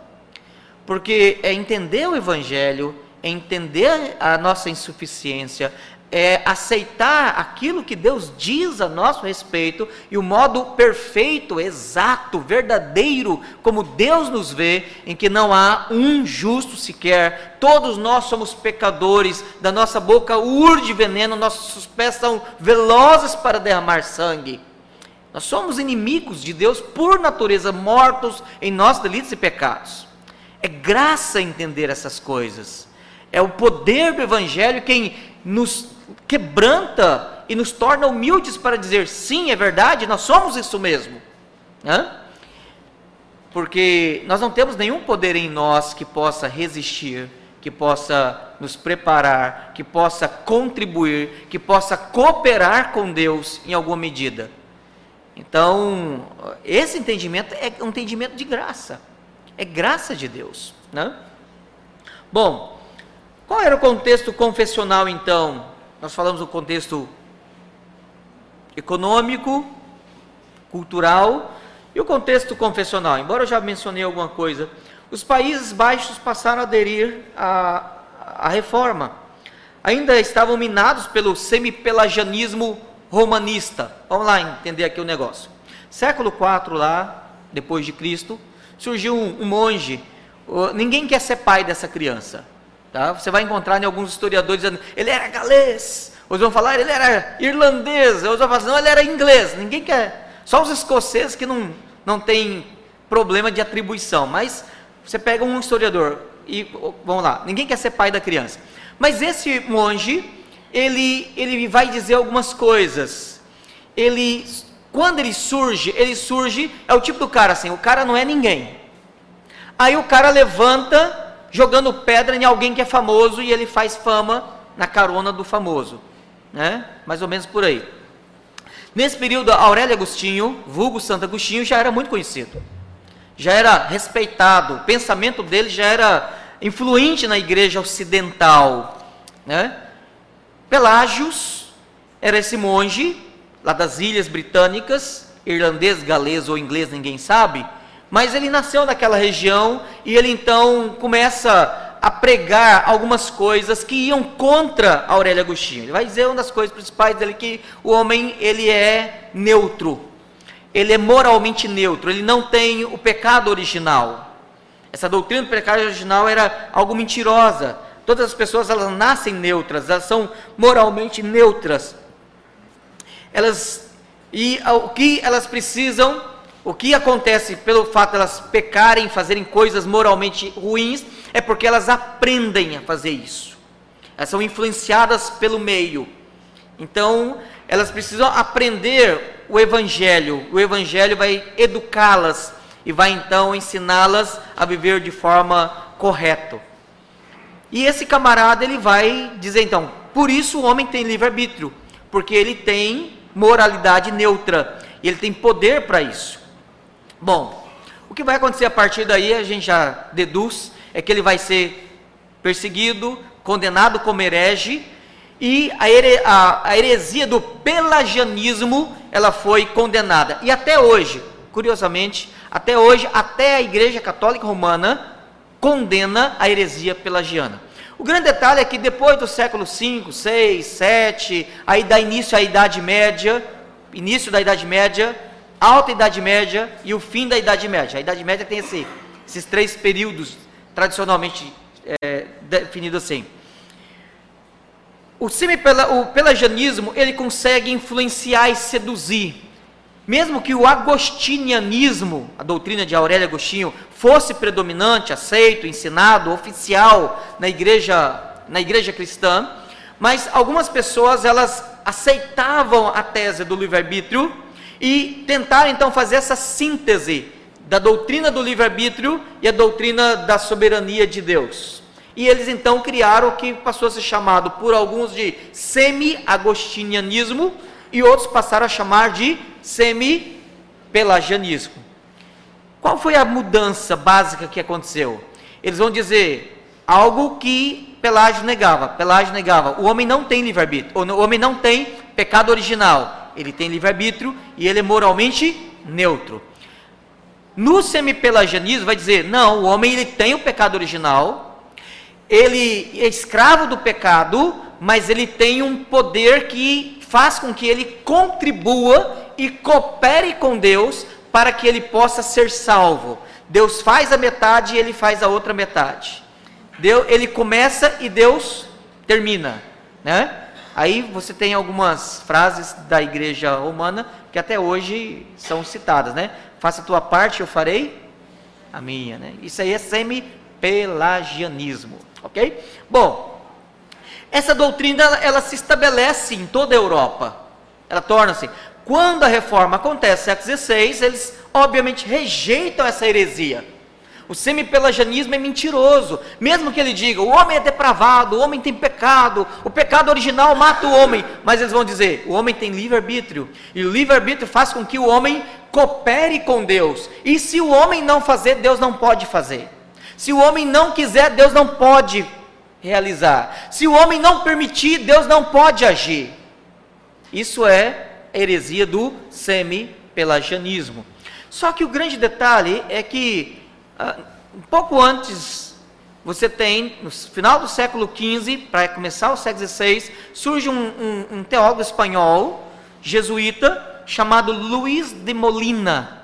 Porque é entender o evangelho, é entender a nossa insuficiência, é aceitar aquilo que Deus diz a nosso respeito e o modo perfeito, exato, verdadeiro, como Deus nos vê, em que não há um justo sequer, todos nós somos pecadores, da nossa boca urde veneno, nossos pés são velozes para derramar sangue. Nós somos inimigos de Deus por natureza, mortos em nossos delitos e pecados. É graça entender essas coisas. É o poder do Evangelho quem nos quebranta e nos torna humildes para dizer sim, é verdade, nós somos isso mesmo. Hã? Porque nós não temos nenhum poder em nós que possa resistir, que possa nos preparar, que possa contribuir, que possa cooperar com Deus em alguma medida. Então, esse entendimento é um entendimento de graça, é graça de Deus. Né? Bom, qual era o contexto confessional então nós falamos do contexto econômico, cultural e o contexto confessional. Embora eu já mencionei alguma coisa, os Países Baixos passaram a aderir à, à reforma. Ainda estavam minados pelo semipelagianismo romanista. Vamos lá entender aqui o negócio. Século IV lá, depois de Cristo, surgiu um, um monge. Ninguém quer ser pai dessa criança. Tá? Você vai encontrar em alguns historiadores dizendo, ele era galês, outros vão falar, ele era irlandês, outros vão falar, não, ele era inglês, ninguém quer, só os escoceses que não, não tem problema de atribuição, mas você pega um historiador e, vamos lá, ninguém quer ser pai da criança, mas esse monge, ele, ele vai dizer algumas coisas, ele, quando ele surge, ele surge, é o tipo do cara assim, o cara não é ninguém, aí o cara levanta jogando pedra em alguém que é famoso e ele faz fama na carona do famoso, né? Mais ou menos por aí. Nesse período, Aurélio Agostinho, vulgo Santo Agostinho, já era muito conhecido, já era respeitado, o pensamento dele já era influente na igreja ocidental, né? Pelágios era esse monge lá das ilhas britânicas, irlandês, galês ou inglês, ninguém sabe, mas ele nasceu naquela região e ele então começa a pregar algumas coisas que iam contra Aurélio Agostinho. Ele vai dizer uma das coisas principais dele que o homem ele é neutro. Ele é moralmente neutro, ele não tem o pecado original. Essa doutrina do pecado original era algo mentirosa. Todas as pessoas elas nascem neutras, elas são moralmente neutras. Elas e o que elas precisam o que acontece pelo fato de elas pecarem, fazerem coisas moralmente ruins, é porque elas aprendem a fazer isso. Elas são influenciadas pelo meio. Então, elas precisam aprender o evangelho. O evangelho vai educá-las e vai então ensiná-las a viver de forma correta. E esse camarada ele vai dizer então, por isso o homem tem livre arbítrio, porque ele tem moralidade neutra ele tem poder para isso. Bom, o que vai acontecer a partir daí, a gente já deduz, é que ele vai ser perseguido, condenado como herege, e a, here, a, a heresia do pelagianismo, ela foi condenada. E até hoje, curiosamente, até hoje, até a Igreja Católica Romana condena a heresia pelagiana. O grande detalhe é que depois do século 5, 6, 7, aí dá início à Idade Média, início da Idade Média, alta Idade Média e o fim da Idade Média. A Idade Média tem esse, esses três períodos tradicionalmente é, definidos assim. O, o pelagianismo ele consegue influenciar e seduzir. Mesmo que o agostinianismo, a doutrina de Aurélio Agostinho, fosse predominante, aceito, ensinado, oficial na igreja, na igreja cristã, mas algumas pessoas elas aceitavam a tese do livre-arbítrio e tentaram então fazer essa síntese da doutrina do livre-arbítrio e a doutrina da soberania de Deus. E eles então criaram o que passou a ser chamado por alguns de semi-agostinianismo e outros passaram a chamar de semi-pelagianismo. Qual foi a mudança básica que aconteceu? Eles vão dizer algo que Pelágio negava. Pelágio negava: o homem não tem livre-arbítrio, o homem não tem pecado original. Ele tem livre-arbítrio e ele é moralmente neutro. No semipelagianismo vai dizer: não, o homem ele tem o pecado original, ele é escravo do pecado, mas ele tem um poder que faz com que ele contribua e coopere com Deus para que ele possa ser salvo. Deus faz a metade e ele faz a outra metade. Deus, ele começa e Deus termina, né? Aí você tem algumas frases da igreja romana que até hoje são citadas, né? Faça a tua parte, eu farei a minha, né? Isso aí é semi-pelagianismo, ok? Bom, essa doutrina ela, ela se estabelece em toda a Europa. Ela torna-se. Quando a reforma acontece, século XVI, eles obviamente rejeitam essa heresia o semi-pelagianismo é mentiroso. Mesmo que ele diga, o homem é depravado, o homem tem pecado, o pecado original mata o homem. Mas eles vão dizer, o homem tem livre-arbítrio. E o livre-arbítrio faz com que o homem coopere com Deus. E se o homem não fazer, Deus não pode fazer. Se o homem não quiser, Deus não pode realizar. Se o homem não permitir, Deus não pode agir. Isso é heresia do semi-pelagianismo. Só que o grande detalhe é que ah, um pouco antes, você tem, no final do século XV, para começar o século XVI, surge um, um, um teólogo espanhol, jesuíta, chamado Luiz de Molina.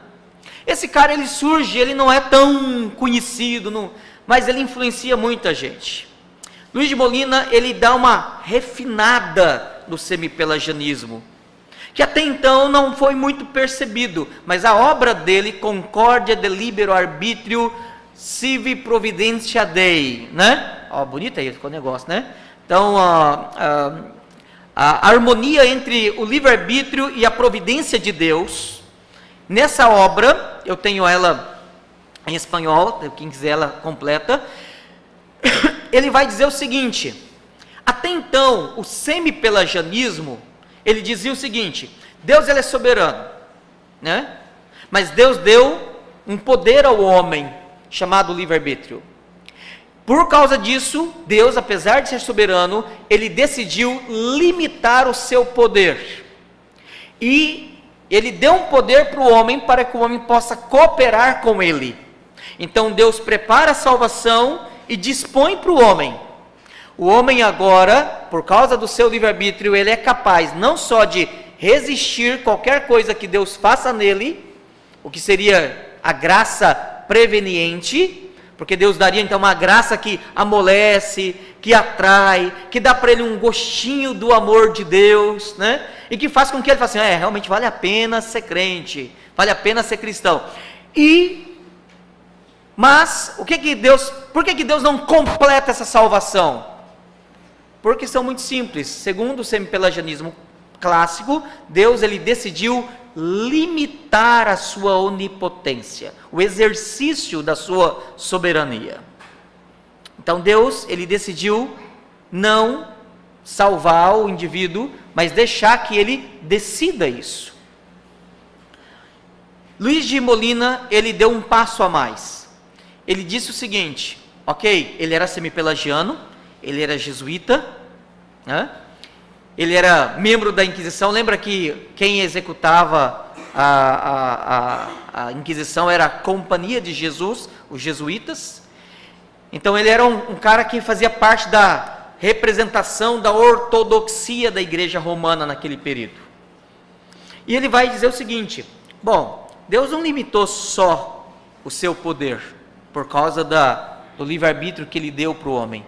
Esse cara ele surge, ele não é tão conhecido, mas ele influencia muita gente. Luiz de Molina ele dá uma refinada no semipelagianismo, que até então não foi muito percebido, mas a obra dele, Concórdia de Libero Arbítrio Civi Providentia Dei, né? Ó, bonito aí ficou o negócio, né? Então, a, a harmonia entre o livre-arbítrio e a providência de Deus, nessa obra, eu tenho ela em espanhol, quem quiser ela completa, ele vai dizer o seguinte: até então, o semi-pelagianismo ele dizia o seguinte: Deus ele é soberano, né? Mas Deus deu um poder ao homem chamado livre-arbítrio. Por causa disso, Deus, apesar de ser soberano, ele decidiu limitar o seu poder. E ele deu um poder para o homem para que o homem possa cooperar com ele. Então Deus prepara a salvação e dispõe para o homem o homem agora, por causa do seu livre-arbítrio, ele é capaz não só de resistir qualquer coisa que Deus faça nele, o que seria a graça preveniente, porque Deus daria então uma graça que amolece, que atrai, que dá para ele um gostinho do amor de Deus, né? E que faz com que ele faça assim: é, realmente vale a pena ser crente, vale a pena ser cristão. E mas o que que Deus, por que que Deus não completa essa salvação? Por questão muito simples. Segundo o semipelagianismo clássico, Deus ele decidiu limitar a sua onipotência, o exercício da sua soberania. Então Deus ele decidiu não salvar o indivíduo, mas deixar que ele decida isso. Luiz de Molina, ele deu um passo a mais. Ele disse o seguinte: ok, ele era semipelagiano, ele era jesuíta, né? ele era membro da Inquisição. Lembra que quem executava a, a, a, a, Inquisição era a Companhia de Jesus, os jesuítas. Então ele era um, um cara que fazia parte da representação da ortodoxia da Igreja Romana naquele período. E ele vai dizer o seguinte: bom, Deus não limitou só o seu poder por causa da, do livre-arbítrio que ele deu para o homem.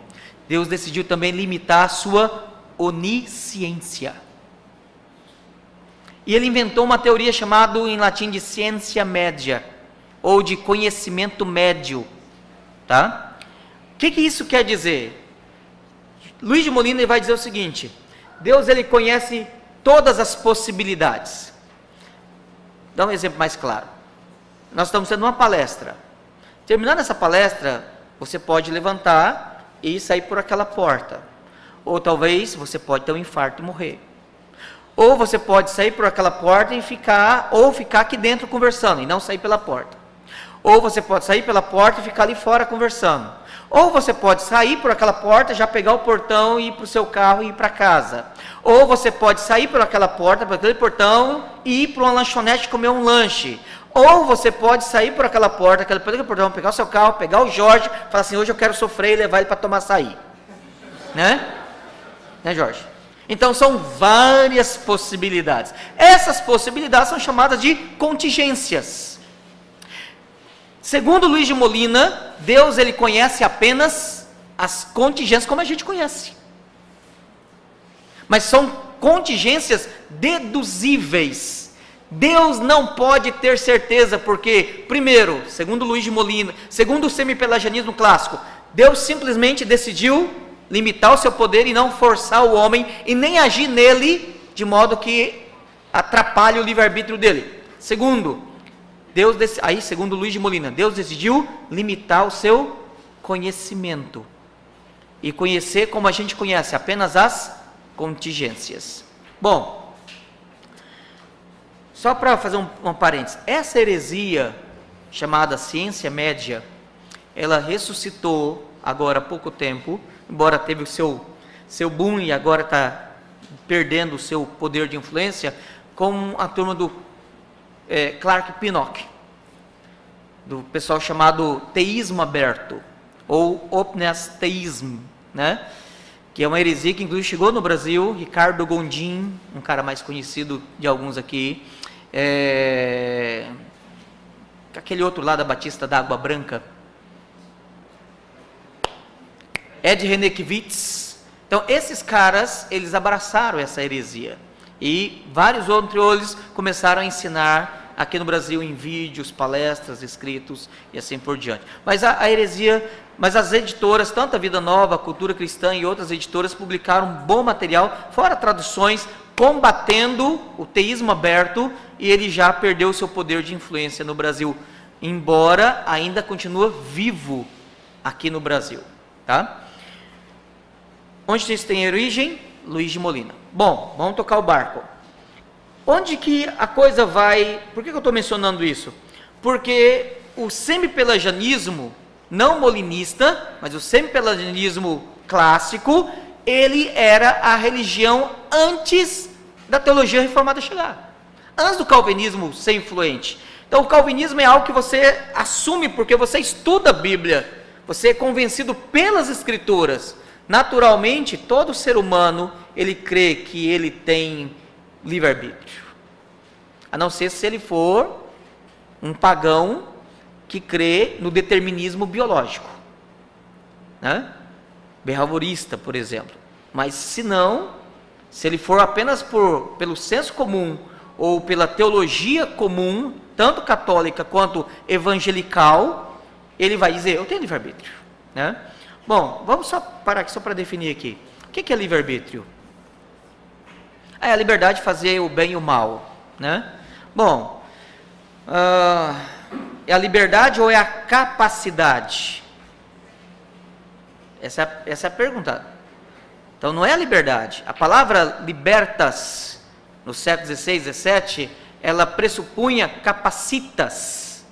Deus decidiu também limitar a sua onisciência. E ele inventou uma teoria chamada em latim de ciência média, ou de conhecimento médio. Tá? O que, que isso quer dizer? Luiz de Molina vai dizer o seguinte: Deus ele conhece todas as possibilidades. dar um exemplo mais claro. Nós estamos tendo uma palestra. Terminando essa palestra, você pode levantar e sair por aquela porta. Ou talvez você pode ter um infarto e morrer. Ou você pode sair por aquela porta e ficar, ou ficar aqui dentro conversando e não sair pela porta. Ou você pode sair pela porta e ficar ali fora conversando. Ou você pode sair por aquela porta, já pegar o portão e ir para o seu carro e ir para casa. Ou você pode sair por aquela porta, por aquele portão e ir para uma lanchonete comer um lanche. Ou você pode sair por aquela porta, aquele portão, pegar o seu carro, pegar o Jorge, falar assim: hoje eu quero sofrer e levar ele para tomar açaí. Né? Né, Jorge? Então são várias possibilidades. Essas possibilidades são chamadas de contingências. Segundo Luiz de Molina, Deus ele conhece apenas as contingências como a gente conhece. Mas são contingências deduzíveis. Deus não pode ter certeza, porque, primeiro, segundo Luiz de Molina, segundo o semipelagianismo clássico, Deus simplesmente decidiu limitar o seu poder e não forçar o homem e nem agir nele de modo que atrapalhe o livre-arbítrio dele. Segundo, Deus aí segundo Luiz de Molina, Deus decidiu limitar o seu conhecimento e conhecer como a gente conhece apenas as contingências. Bom, só para fazer um, um parênteses, essa heresia chamada ciência média, ela ressuscitou agora há pouco tempo embora teve o seu, seu boom e agora está perdendo o seu poder de influência, com a turma do é, Clark Pinnock, do pessoal chamado teísmo aberto, ou openness teísmo, né? que é uma heresia que inclusive chegou no Brasil, Ricardo Gondim, um cara mais conhecido de alguns aqui, é... aquele outro lá da Batista da Água Branca, Ed Renekiewicz. Então, esses caras, eles abraçaram essa heresia. E vários outros começaram a ensinar aqui no Brasil em vídeos, palestras, escritos e assim por diante. Mas a, a heresia, mas as editoras, tanto a Vida Nova, a Cultura Cristã e outras editoras publicaram bom material, fora traduções, combatendo o teísmo aberto e ele já perdeu seu poder de influência no Brasil, embora ainda continue vivo aqui no Brasil, tá? Onde isso tem origem? Luiz de Molina. Bom, vamos tocar o barco. Onde que a coisa vai. Por que eu estou mencionando isso? Porque o semipelagianismo, não molinista, mas o semipelagianismo clássico, ele era a religião antes da teologia reformada chegar. Antes do calvinismo ser influente. Então, o calvinismo é algo que você assume porque você estuda a Bíblia, você é convencido pelas Escrituras. Naturalmente, todo ser humano, ele crê que ele tem livre-arbítrio. A não ser se ele for um pagão que crê no determinismo biológico. Né? Behaviorista, por exemplo. Mas se não, se ele for apenas por, pelo senso comum ou pela teologia comum, tanto católica quanto evangelical, ele vai dizer, eu tenho livre-arbítrio. Né? Bom, vamos só parar aqui só para definir aqui. O que é livre-arbítrio? É a liberdade de fazer o bem e o mal, né? Bom, uh, é a liberdade ou é a capacidade? Essa essa é a pergunta. Então não é a liberdade. A palavra libertas, no século XVI, XVII, ela pressupunha capacitas,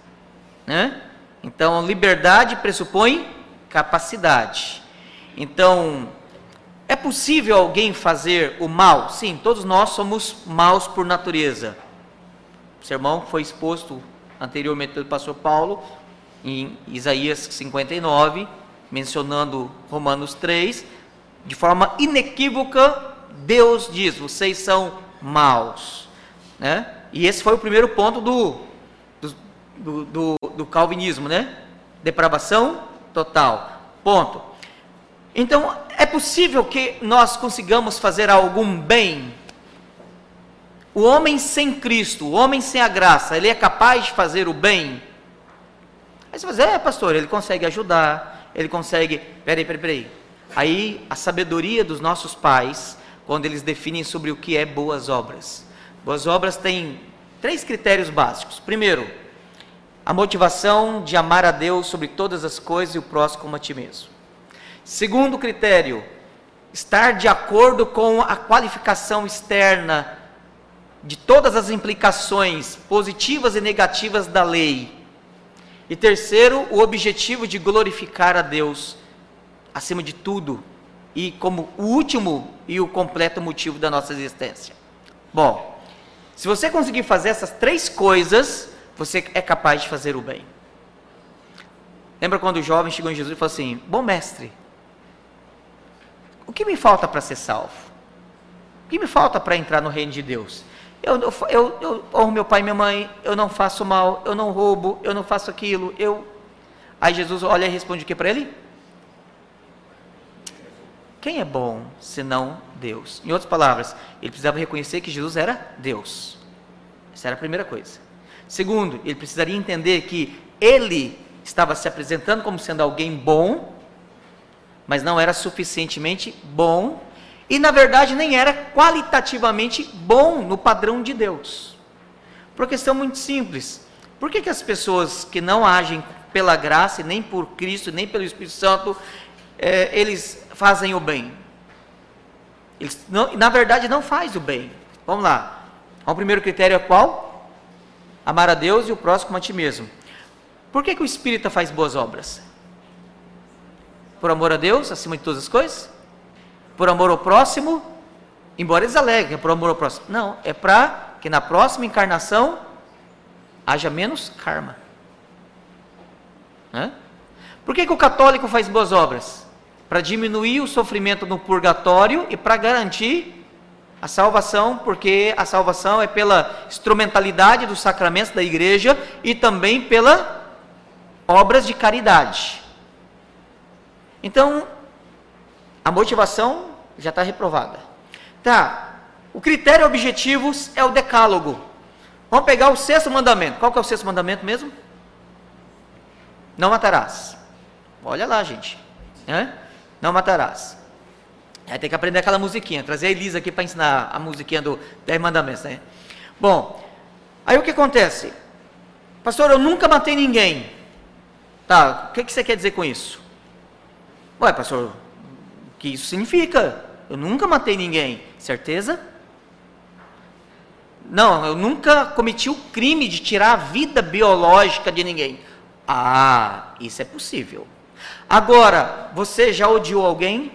né? Então liberdade pressupõe capacidade. Então, é possível alguém fazer o mal? Sim, todos nós somos maus por natureza. O sermão foi exposto anteriormente pelo pastor Paulo em Isaías 59, mencionando Romanos 3, de forma inequívoca, Deus diz: vocês são maus. Né? E esse foi o primeiro ponto do, do, do, do calvinismo, né? Depravação total. Ponto. Então, é possível que nós consigamos fazer algum bem? O homem sem Cristo, o homem sem a graça, ele é capaz de fazer o bem? Aí você vai dizer, é pastor, ele consegue ajudar, ele consegue. Peraí, peraí, peraí. Aí a sabedoria dos nossos pais, quando eles definem sobre o que é boas obras. Boas obras têm três critérios básicos. Primeiro, a motivação de amar a Deus sobre todas as coisas e o próximo como a ti mesmo. Segundo critério, estar de acordo com a qualificação externa de todas as implicações positivas e negativas da lei. E terceiro, o objetivo de glorificar a Deus acima de tudo e como o último e o completo motivo da nossa existência. Bom, se você conseguir fazer essas três coisas, você é capaz de fazer o bem. Lembra quando o jovem chegou em Jesus e falou assim: Bom mestre, o que me falta para ser salvo? O que me falta para entrar no reino de Deus? Eu, eu, eu, honro meu pai e minha mãe, eu não faço mal, eu não roubo, eu não faço aquilo, eu. Aí Jesus olha e responde o que para ele? Quem é bom senão Deus? Em outras palavras, ele precisava reconhecer que Jesus era Deus. Essa era a primeira coisa. Segundo, ele precisaria entender que ele estava se apresentando como sendo alguém bom, mas não era suficientemente bom, e na verdade nem era qualitativamente bom no padrão de Deus. Por questão muito simples. Por que, que as pessoas que não agem pela graça, nem por Cristo, nem pelo Espírito Santo, é, eles fazem o bem. Eles não, na verdade não faz o bem. Vamos lá. O primeiro critério é qual? Amar a Deus e o próximo a ti mesmo. Por que, que o espírita faz boas obras? Por amor a Deus, acima de todas as coisas? Por amor ao próximo? Embora eles aleguem, é por amor ao próximo. Não, é para que na próxima encarnação haja menos karma. Por que, que o católico faz boas obras? Para diminuir o sofrimento no purgatório e para garantir a salvação, porque a salvação é pela instrumentalidade dos sacramentos da igreja e também pela obras de caridade. Então, a motivação já está reprovada. Tá, o critério objetivo é o decálogo. Vamos pegar o sexto mandamento. Qual que é o sexto mandamento mesmo? Não matarás. Olha lá, gente. Né? Não matarás. Aí tem que aprender aquela musiquinha. Trazer a Elisa aqui para ensinar a musiquinha do Dez Mandamentos. Né? Bom, aí o que acontece? Pastor, eu nunca matei ninguém. Tá, o que, que você quer dizer com isso? Ué, pastor, que isso significa? Eu nunca matei ninguém. Certeza? Não, eu nunca cometi o crime de tirar a vida biológica de ninguém. Ah, isso é possível. Agora, você já odiou alguém?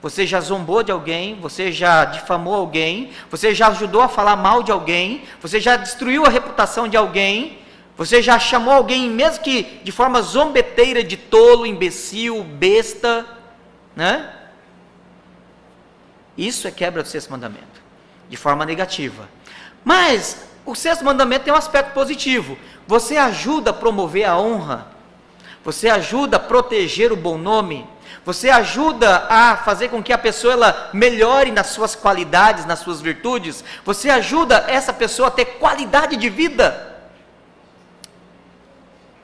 Você já zombou de alguém? Você já difamou alguém? Você já ajudou a falar mal de alguém? Você já destruiu a reputação de alguém? Você já chamou alguém, mesmo que de forma zombeteira, de tolo, imbecil, besta? Né? Isso é quebra do sexto mandamento, de forma negativa. Mas o sexto mandamento tem um aspecto positivo. Você ajuda a promover a honra você ajuda a proteger o bom nome, você ajuda a fazer com que a pessoa ela melhore nas suas qualidades, nas suas virtudes, você ajuda essa pessoa a ter qualidade de vida.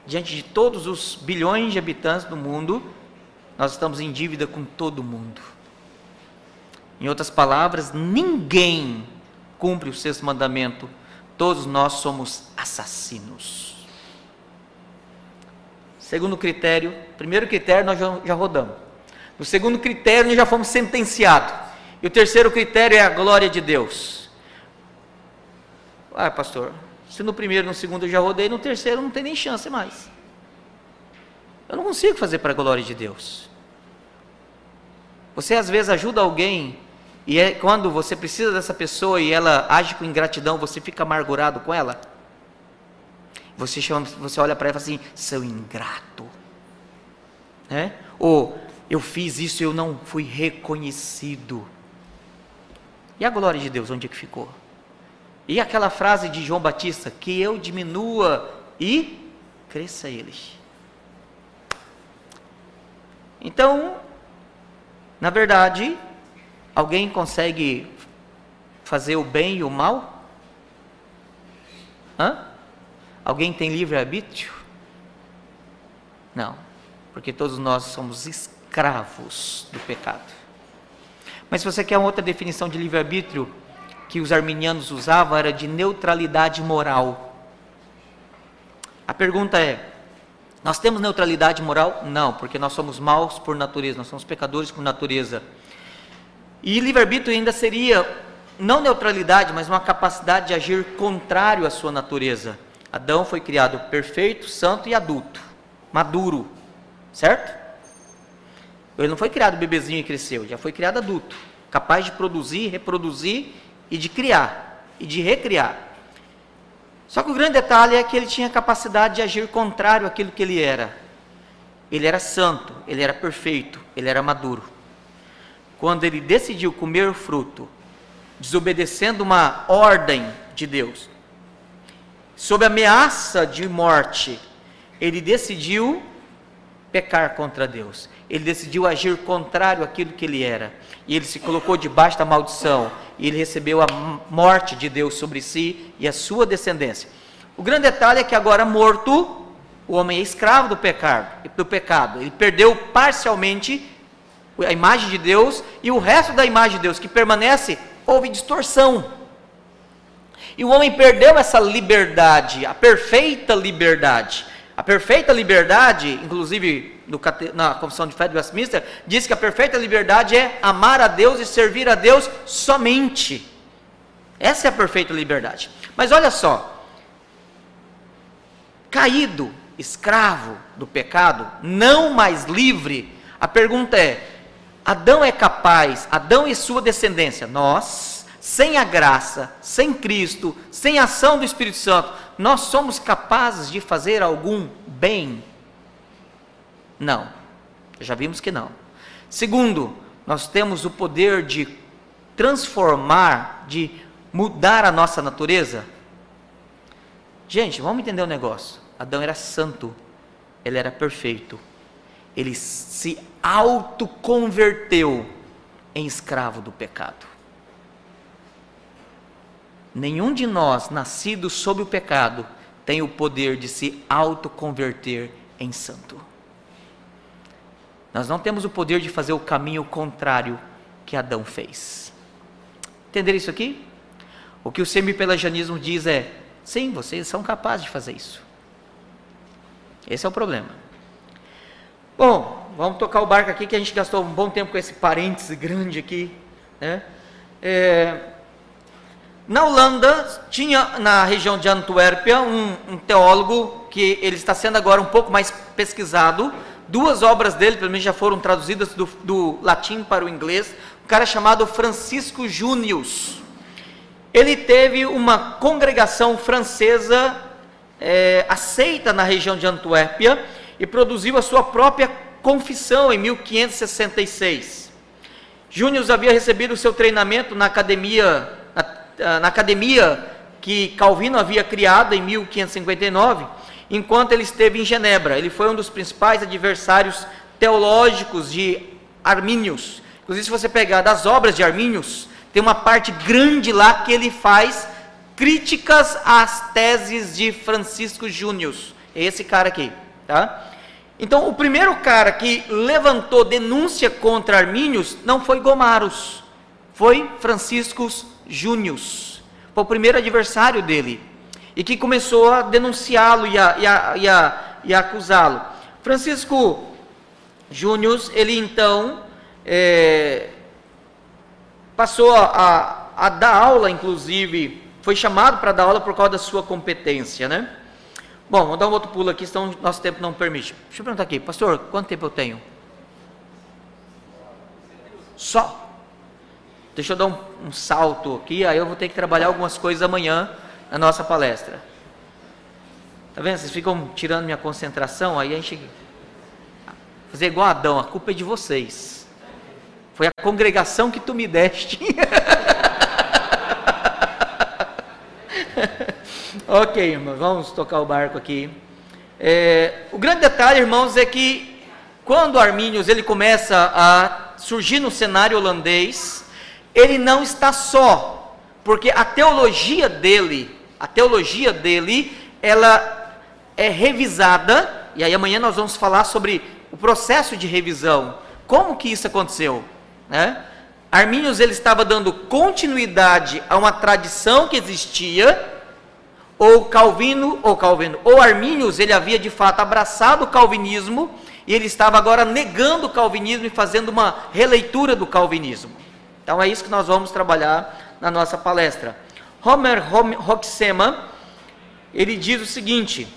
Diante de todos os bilhões de habitantes do mundo, nós estamos em dívida com todo mundo. Em outras palavras, ninguém cumpre o sexto mandamento, todos nós somos assassinos. Segundo critério, primeiro critério nós já, já rodamos. No segundo critério nós já fomos sentenciados. E o terceiro critério é a glória de Deus. Ah, pastor, se no primeiro no segundo eu já rodei, no terceiro não tem nem chance mais. Eu não consigo fazer para a glória de Deus. Você às vezes ajuda alguém e é quando você precisa dessa pessoa e ela age com ingratidão, você fica amargurado com ela? Você, chama, você olha para ela e fala assim, seu ingrato. Né? Ou eu fiz isso e eu não fui reconhecido. E a glória de Deus, onde é que ficou? E aquela frase de João Batista, que eu diminua e cresça ele. Então, na verdade, alguém consegue fazer o bem e o mal? Hã? Alguém tem livre-arbítrio? Não, porque todos nós somos escravos do pecado. Mas se você quer outra definição de livre-arbítrio, que os arminianos usavam era de neutralidade moral. A pergunta é: nós temos neutralidade moral? Não, porque nós somos maus por natureza, nós somos pecadores por natureza. E livre-arbítrio ainda seria não neutralidade, mas uma capacidade de agir contrário à sua natureza. Adão foi criado perfeito, santo e adulto, maduro, certo? Ele não foi criado bebezinho e cresceu, já foi criado adulto, capaz de produzir, reproduzir e de criar e de recriar. Só que o grande detalhe é que ele tinha capacidade de agir contrário àquilo que ele era. Ele era santo, ele era perfeito, ele era maduro. Quando ele decidiu comer o fruto, desobedecendo uma ordem de Deus, sob ameaça de morte, ele decidiu pecar contra Deus. Ele decidiu agir contrário àquilo que ele era. E ele se colocou debaixo da maldição. E ele recebeu a morte de Deus sobre si e a sua descendência. O grande detalhe é que agora morto, o homem é escravo do pecado, do pecado. Ele perdeu parcialmente a imagem de Deus e o resto da imagem de Deus que permanece houve distorção. E o homem perdeu essa liberdade, a perfeita liberdade. A perfeita liberdade, inclusive no, na Confissão de Fé de Westminster, diz que a perfeita liberdade é amar a Deus e servir a Deus somente. Essa é a perfeita liberdade. Mas olha só, caído, escravo do pecado, não mais livre, a pergunta é: Adão é capaz, Adão e sua descendência, nós, sem a graça, sem Cristo, sem a ação do Espírito Santo, nós somos capazes de fazer algum bem? Não. Já vimos que não. Segundo, nós temos o poder de transformar, de mudar a nossa natureza? Gente, vamos entender o um negócio. Adão era santo, ele era perfeito ele se autoconverteu em escravo do pecado. Nenhum de nós, nascidos sob o pecado, tem o poder de se autoconverter em santo. Nós não temos o poder de fazer o caminho contrário que Adão fez. Entender isso aqui? O que o semi-pelagianismo diz é: sim, vocês são capazes de fazer isso. Esse é o problema. Bom, vamos tocar o barco aqui que a gente gastou um bom tempo com esse parêntese grande aqui. Né? É, na Holanda, tinha na região de Antuérpia um, um, teólogo que ele está sendo agora um pouco mais pesquisado. Duas obras dele, pelo menos, já foram traduzidas do, do latim para o inglês. Um cara chamado Francisco Június. Ele teve uma congregação francesa é, aceita na região de Antuérpia e produziu a sua própria confissão em 1566. Júnior havia recebido seu treinamento na academia, na, na academia que Calvino havia criado em 1559, enquanto ele esteve em Genebra. Ele foi um dos principais adversários teológicos de Armínios. Inclusive, se você pegar das obras de Armínios, tem uma parte grande lá que ele faz críticas às teses de Francisco Júnior. Esse cara aqui, tá? Então, o primeiro cara que levantou denúncia contra Armínios não foi Gomaros, foi Franciscus Június. Foi o primeiro adversário dele. E que começou a denunciá-lo e a, e a, e a, e a acusá-lo. Francisco Június, ele então é, passou a, a dar aula, inclusive, foi chamado para dar aula por causa da sua competência, né? Bom, vou dar um outro pulo aqui, senão nosso tempo não permite. Deixa eu perguntar aqui, pastor, quanto tempo eu tenho? Só? Deixa eu dar um, um, salto aqui, aí eu vou ter que trabalhar algumas coisas amanhã na nossa palestra. Tá vendo? Vocês ficam tirando minha concentração, aí a gente. Fazer igual Adão, a culpa é de vocês. Foi a congregação que tu me deste. Ok, irmãos, vamos tocar o barco aqui. É, o grande detalhe, irmãos, é que quando Arminius ele começa a surgir no cenário holandês, ele não está só, porque a teologia dele, a teologia dele, ela é revisada, e aí amanhã nós vamos falar sobre o processo de revisão, como que isso aconteceu, né? Arminius ele estava dando continuidade a uma tradição que existia, ou Calvino, ou Calvino, ou Arminius, ele havia de fato abraçado o calvinismo e ele estava agora negando o calvinismo e fazendo uma releitura do calvinismo. Então é isso que nós vamos trabalhar na nossa palestra. Homer Hoxema, ele diz o seguinte: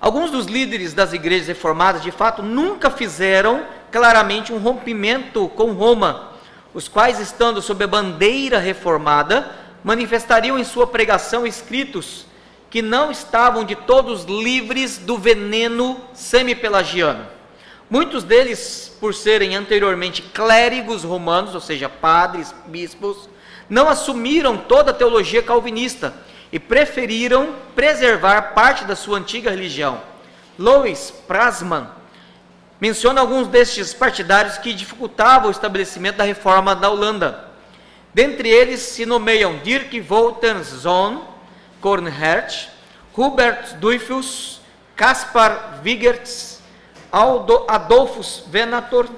Alguns dos líderes das igrejas reformadas, de fato, nunca fizeram claramente um rompimento com Roma, os quais, estando sob a bandeira reformada, manifestariam em sua pregação escritos que não estavam de todos livres do veneno semi-pelagiano. Muitos deles, por serem anteriormente clérigos romanos, ou seja, padres, bispos, não assumiram toda a teologia calvinista e preferiram preservar parte da sua antiga religião. Louis Prasman menciona alguns destes partidários que dificultavam o estabelecimento da reforma da Holanda. Dentre eles se nomeiam Dirk Wolters-Zoon, Kornhert, Hubert Duifus, Caspar Wigertz, Adolfus Venator,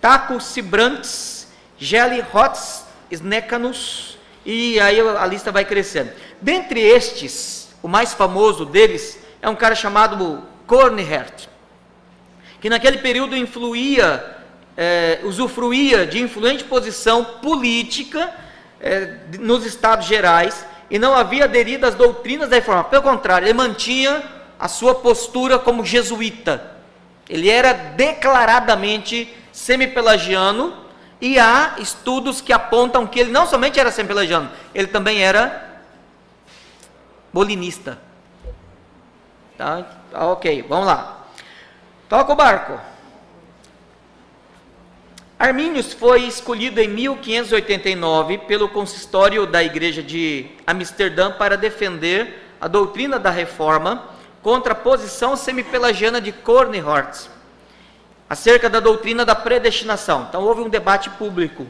Taco Sibrantz, Geli Hotz Snekanus, e aí a lista vai crescendo. Dentre estes, o mais famoso deles é um cara chamado Kornhert, que naquele período influía é, usufruía de influente posição política é, nos Estados Gerais e não havia aderido às doutrinas da reforma. Pelo contrário, ele mantinha a sua postura como jesuíta. Ele era declaradamente semi-pelagiano e há estudos que apontam que ele não somente era semi-pelagiano, ele também era bolinista. Tá? Ok, vamos lá. Toca o barco. Arminius foi escolhido em 1589 pelo consistório da Igreja de Amsterdã para defender a doutrina da reforma contra a posição semipelagiana de Kornhort acerca da doutrina da predestinação. Então houve um debate público.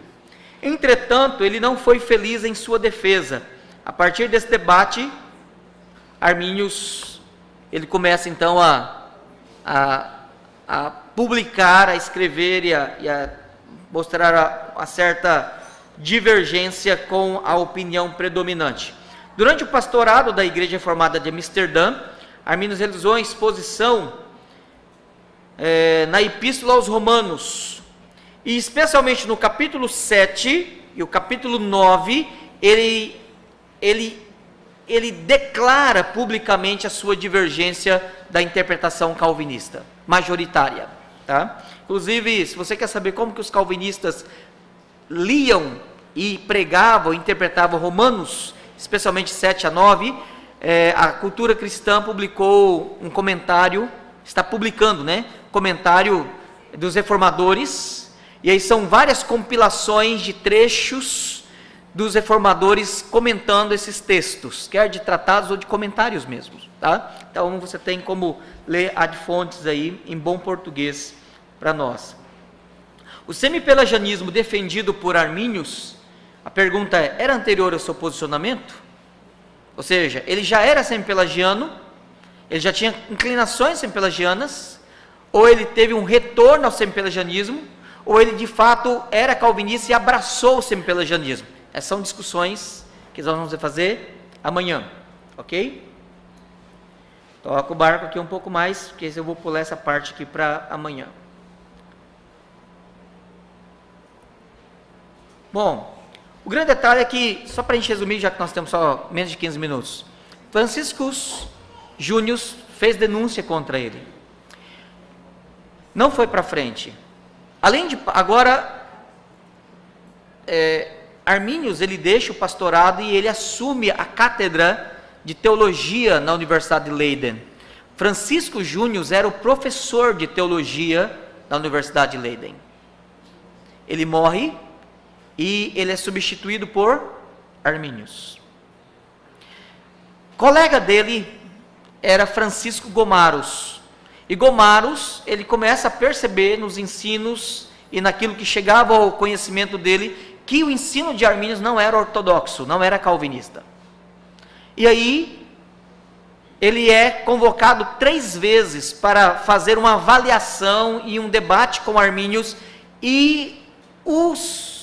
Entretanto, ele não foi feliz em sua defesa. A partir desse debate, Arminius ele começa então a, a, a publicar, a escrever e a, e a mostrar uma certa divergência com a opinião predominante. Durante o pastorado da Igreja Reformada de Amsterdã, Arminos realizou uma exposição é, na Epístola aos Romanos, e especialmente no capítulo 7 e o capítulo 9, ele, ele, ele declara publicamente a sua divergência da interpretação calvinista, majoritária. Tá? Inclusive, se você quer saber como que os calvinistas liam e pregavam, interpretavam Romanos, especialmente 7 a 9, é, a cultura cristã publicou um comentário, está publicando, né? Comentário dos reformadores, e aí são várias compilações de trechos dos reformadores comentando esses textos, quer de tratados ou de comentários mesmos, tá? Então você tem como ler ad fontes aí em bom português para nós. O semipelagianismo defendido por Armínios, a pergunta é: era anterior ao seu posicionamento? Ou seja, ele já era semipelagiano, ele já tinha inclinações semipelagianas, ou ele teve um retorno ao semipelagianismo, ou ele de fato era calvinista e abraçou o semipelagianismo. Essas são discussões que nós vamos fazer amanhã, ok? Toca o barco aqui um pouco mais, porque eu vou pular essa parte aqui para amanhã. Bom, o grande detalhe é que, só para a gente resumir, já que nós temos só menos de 15 minutos, Franciscus Júnior fez denúncia contra ele. Não foi para frente. Além de, agora, é, Armínios, ele deixa o pastorado e ele assume a cátedra de teologia na Universidade de Leiden. Francisco Júnior era o professor de teologia na Universidade de Leiden. Ele morre e ele é substituído por Arminius. Colega dele era Francisco Gomaros. E Gomaros, ele começa a perceber nos ensinos e naquilo que chegava ao conhecimento dele que o ensino de Arminius não era ortodoxo, não era calvinista. E aí ele é convocado três vezes para fazer uma avaliação e um debate com Arminius e os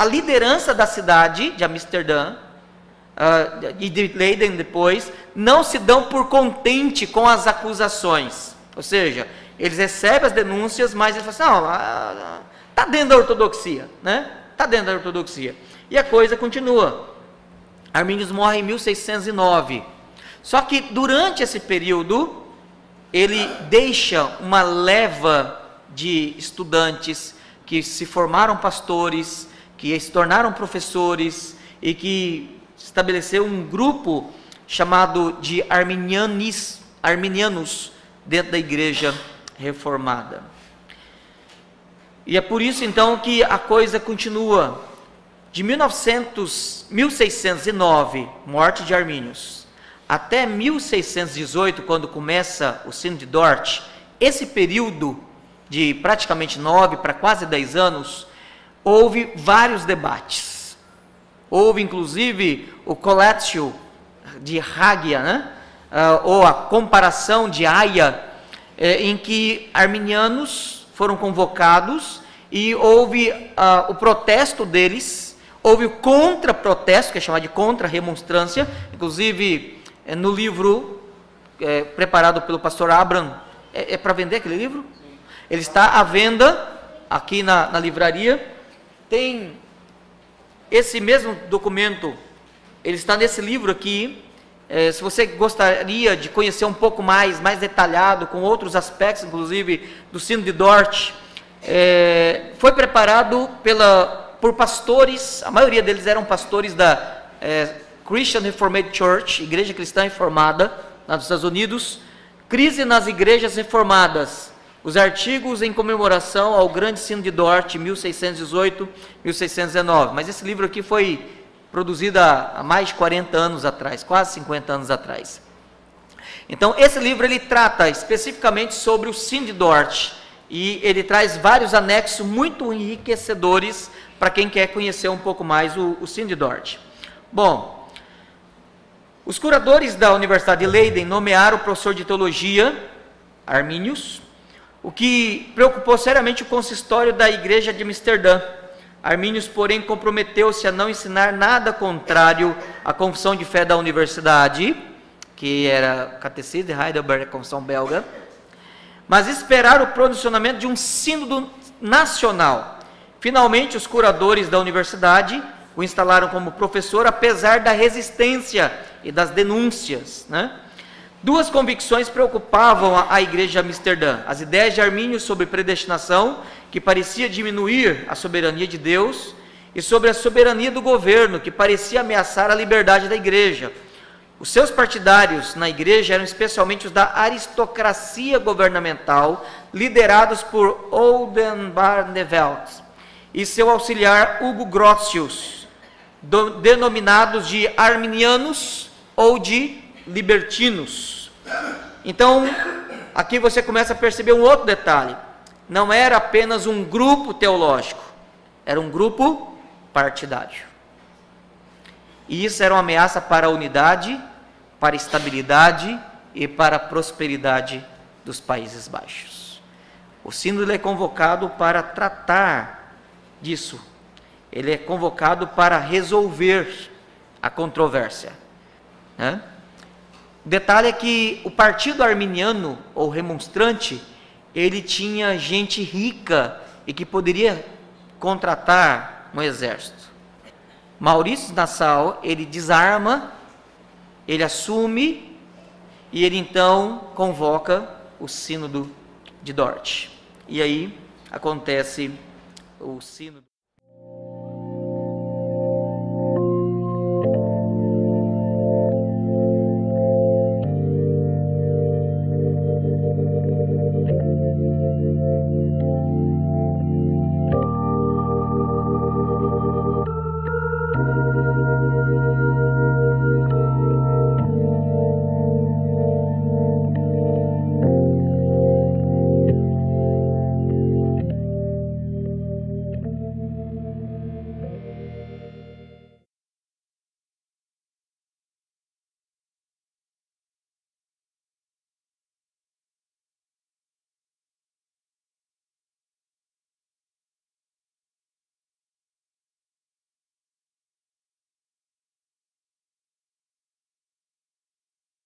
a liderança da cidade de Amsterdã uh, e de Leiden depois não se dão por contente com as acusações. Ou seja, eles recebem as denúncias, mas eles falam assim, está dentro da ortodoxia, né? Está dentro da ortodoxia. E a coisa continua. Armínios morre em 1609. Só que durante esse período, ele deixa uma leva de estudantes que se formaram pastores, que se tornaram professores e que estabeleceu um grupo chamado de arminianis, arminianos dentro da igreja reformada. E é por isso então que a coisa continua. De 1900, 1609, morte de Armínios, até 1618, quando começa o sino de Dort, esse período de praticamente nove para quase dez anos, houve vários debates. Houve inclusive o Collatio de Hagia, né? Uh, ou a comparação de Haia, eh, em que arminianos foram convocados e houve uh, o protesto deles, houve o contra-protesto, que é chamado de contra-remonstrância, inclusive é, no livro é, preparado pelo pastor Abraham, é, é para vender aquele livro? Ele está à venda aqui na, na livraria. Tem esse mesmo documento, ele está nesse livro aqui. É, se você gostaria de conhecer um pouco mais, mais detalhado, com outros aspectos, inclusive do sino de Dort, é, foi preparado pela, por pastores, a maioria deles eram pastores da é, Christian Reformed Church, Igreja Cristã Reformada, lá nos Estados Unidos. Crise nas igrejas reformadas, os artigos em comemoração ao grande sino de Dort, 1618-1619. Mas esse livro aqui foi produzido há, mais de 40 anos atrás, quase 50 anos atrás. Então, esse livro ele trata especificamente sobre o sino de Dort e ele traz vários anexos muito enriquecedores para quem quer conhecer um pouco mais o, o sino de Dort. Bom, os curadores da Universidade de Leiden nomearam o professor de teologia, Arminius, o que preocupou seriamente o consistório da igreja de Amsterdã. Arminius, porém, comprometeu-se a não ensinar nada contrário à confissão de fé da universidade, que era catecismo de Heidelberg, a confissão belga, mas esperar o pronunciamento de um sínodo nacional. Finalmente, os curadores da universidade o instalaram como professor, apesar da resistência e das denúncias, né? Duas convicções preocupavam a, igreja de Amsterdã: as ideias de Armínio sobre predestinação, que parecia diminuir a soberania de Deus, e sobre a soberania do governo, que parecia ameaçar a liberdade da igreja. Os seus partidários na igreja eram especialmente os da aristocracia governamental, liderados por Oldenbarnevelt e seu auxiliar Hugo Grotius, denominados de arminianos ou de libertinos. Então, aqui você começa a perceber um outro detalhe. Não era apenas um grupo teológico, era um grupo partidário. E isso era uma ameaça para a unidade, para a estabilidade e para a prosperidade dos Países Baixos. O sínodo é convocado para tratar disso. Ele é convocado para resolver a controvérsia. Né? O detalhe é que o partido arminiano ou remonstrante, ele tinha gente rica e que poderia contratar um exército. Maurício Nassau, ele desarma, ele assume e ele então convoca o sínodo de Dort. E aí acontece o sínodo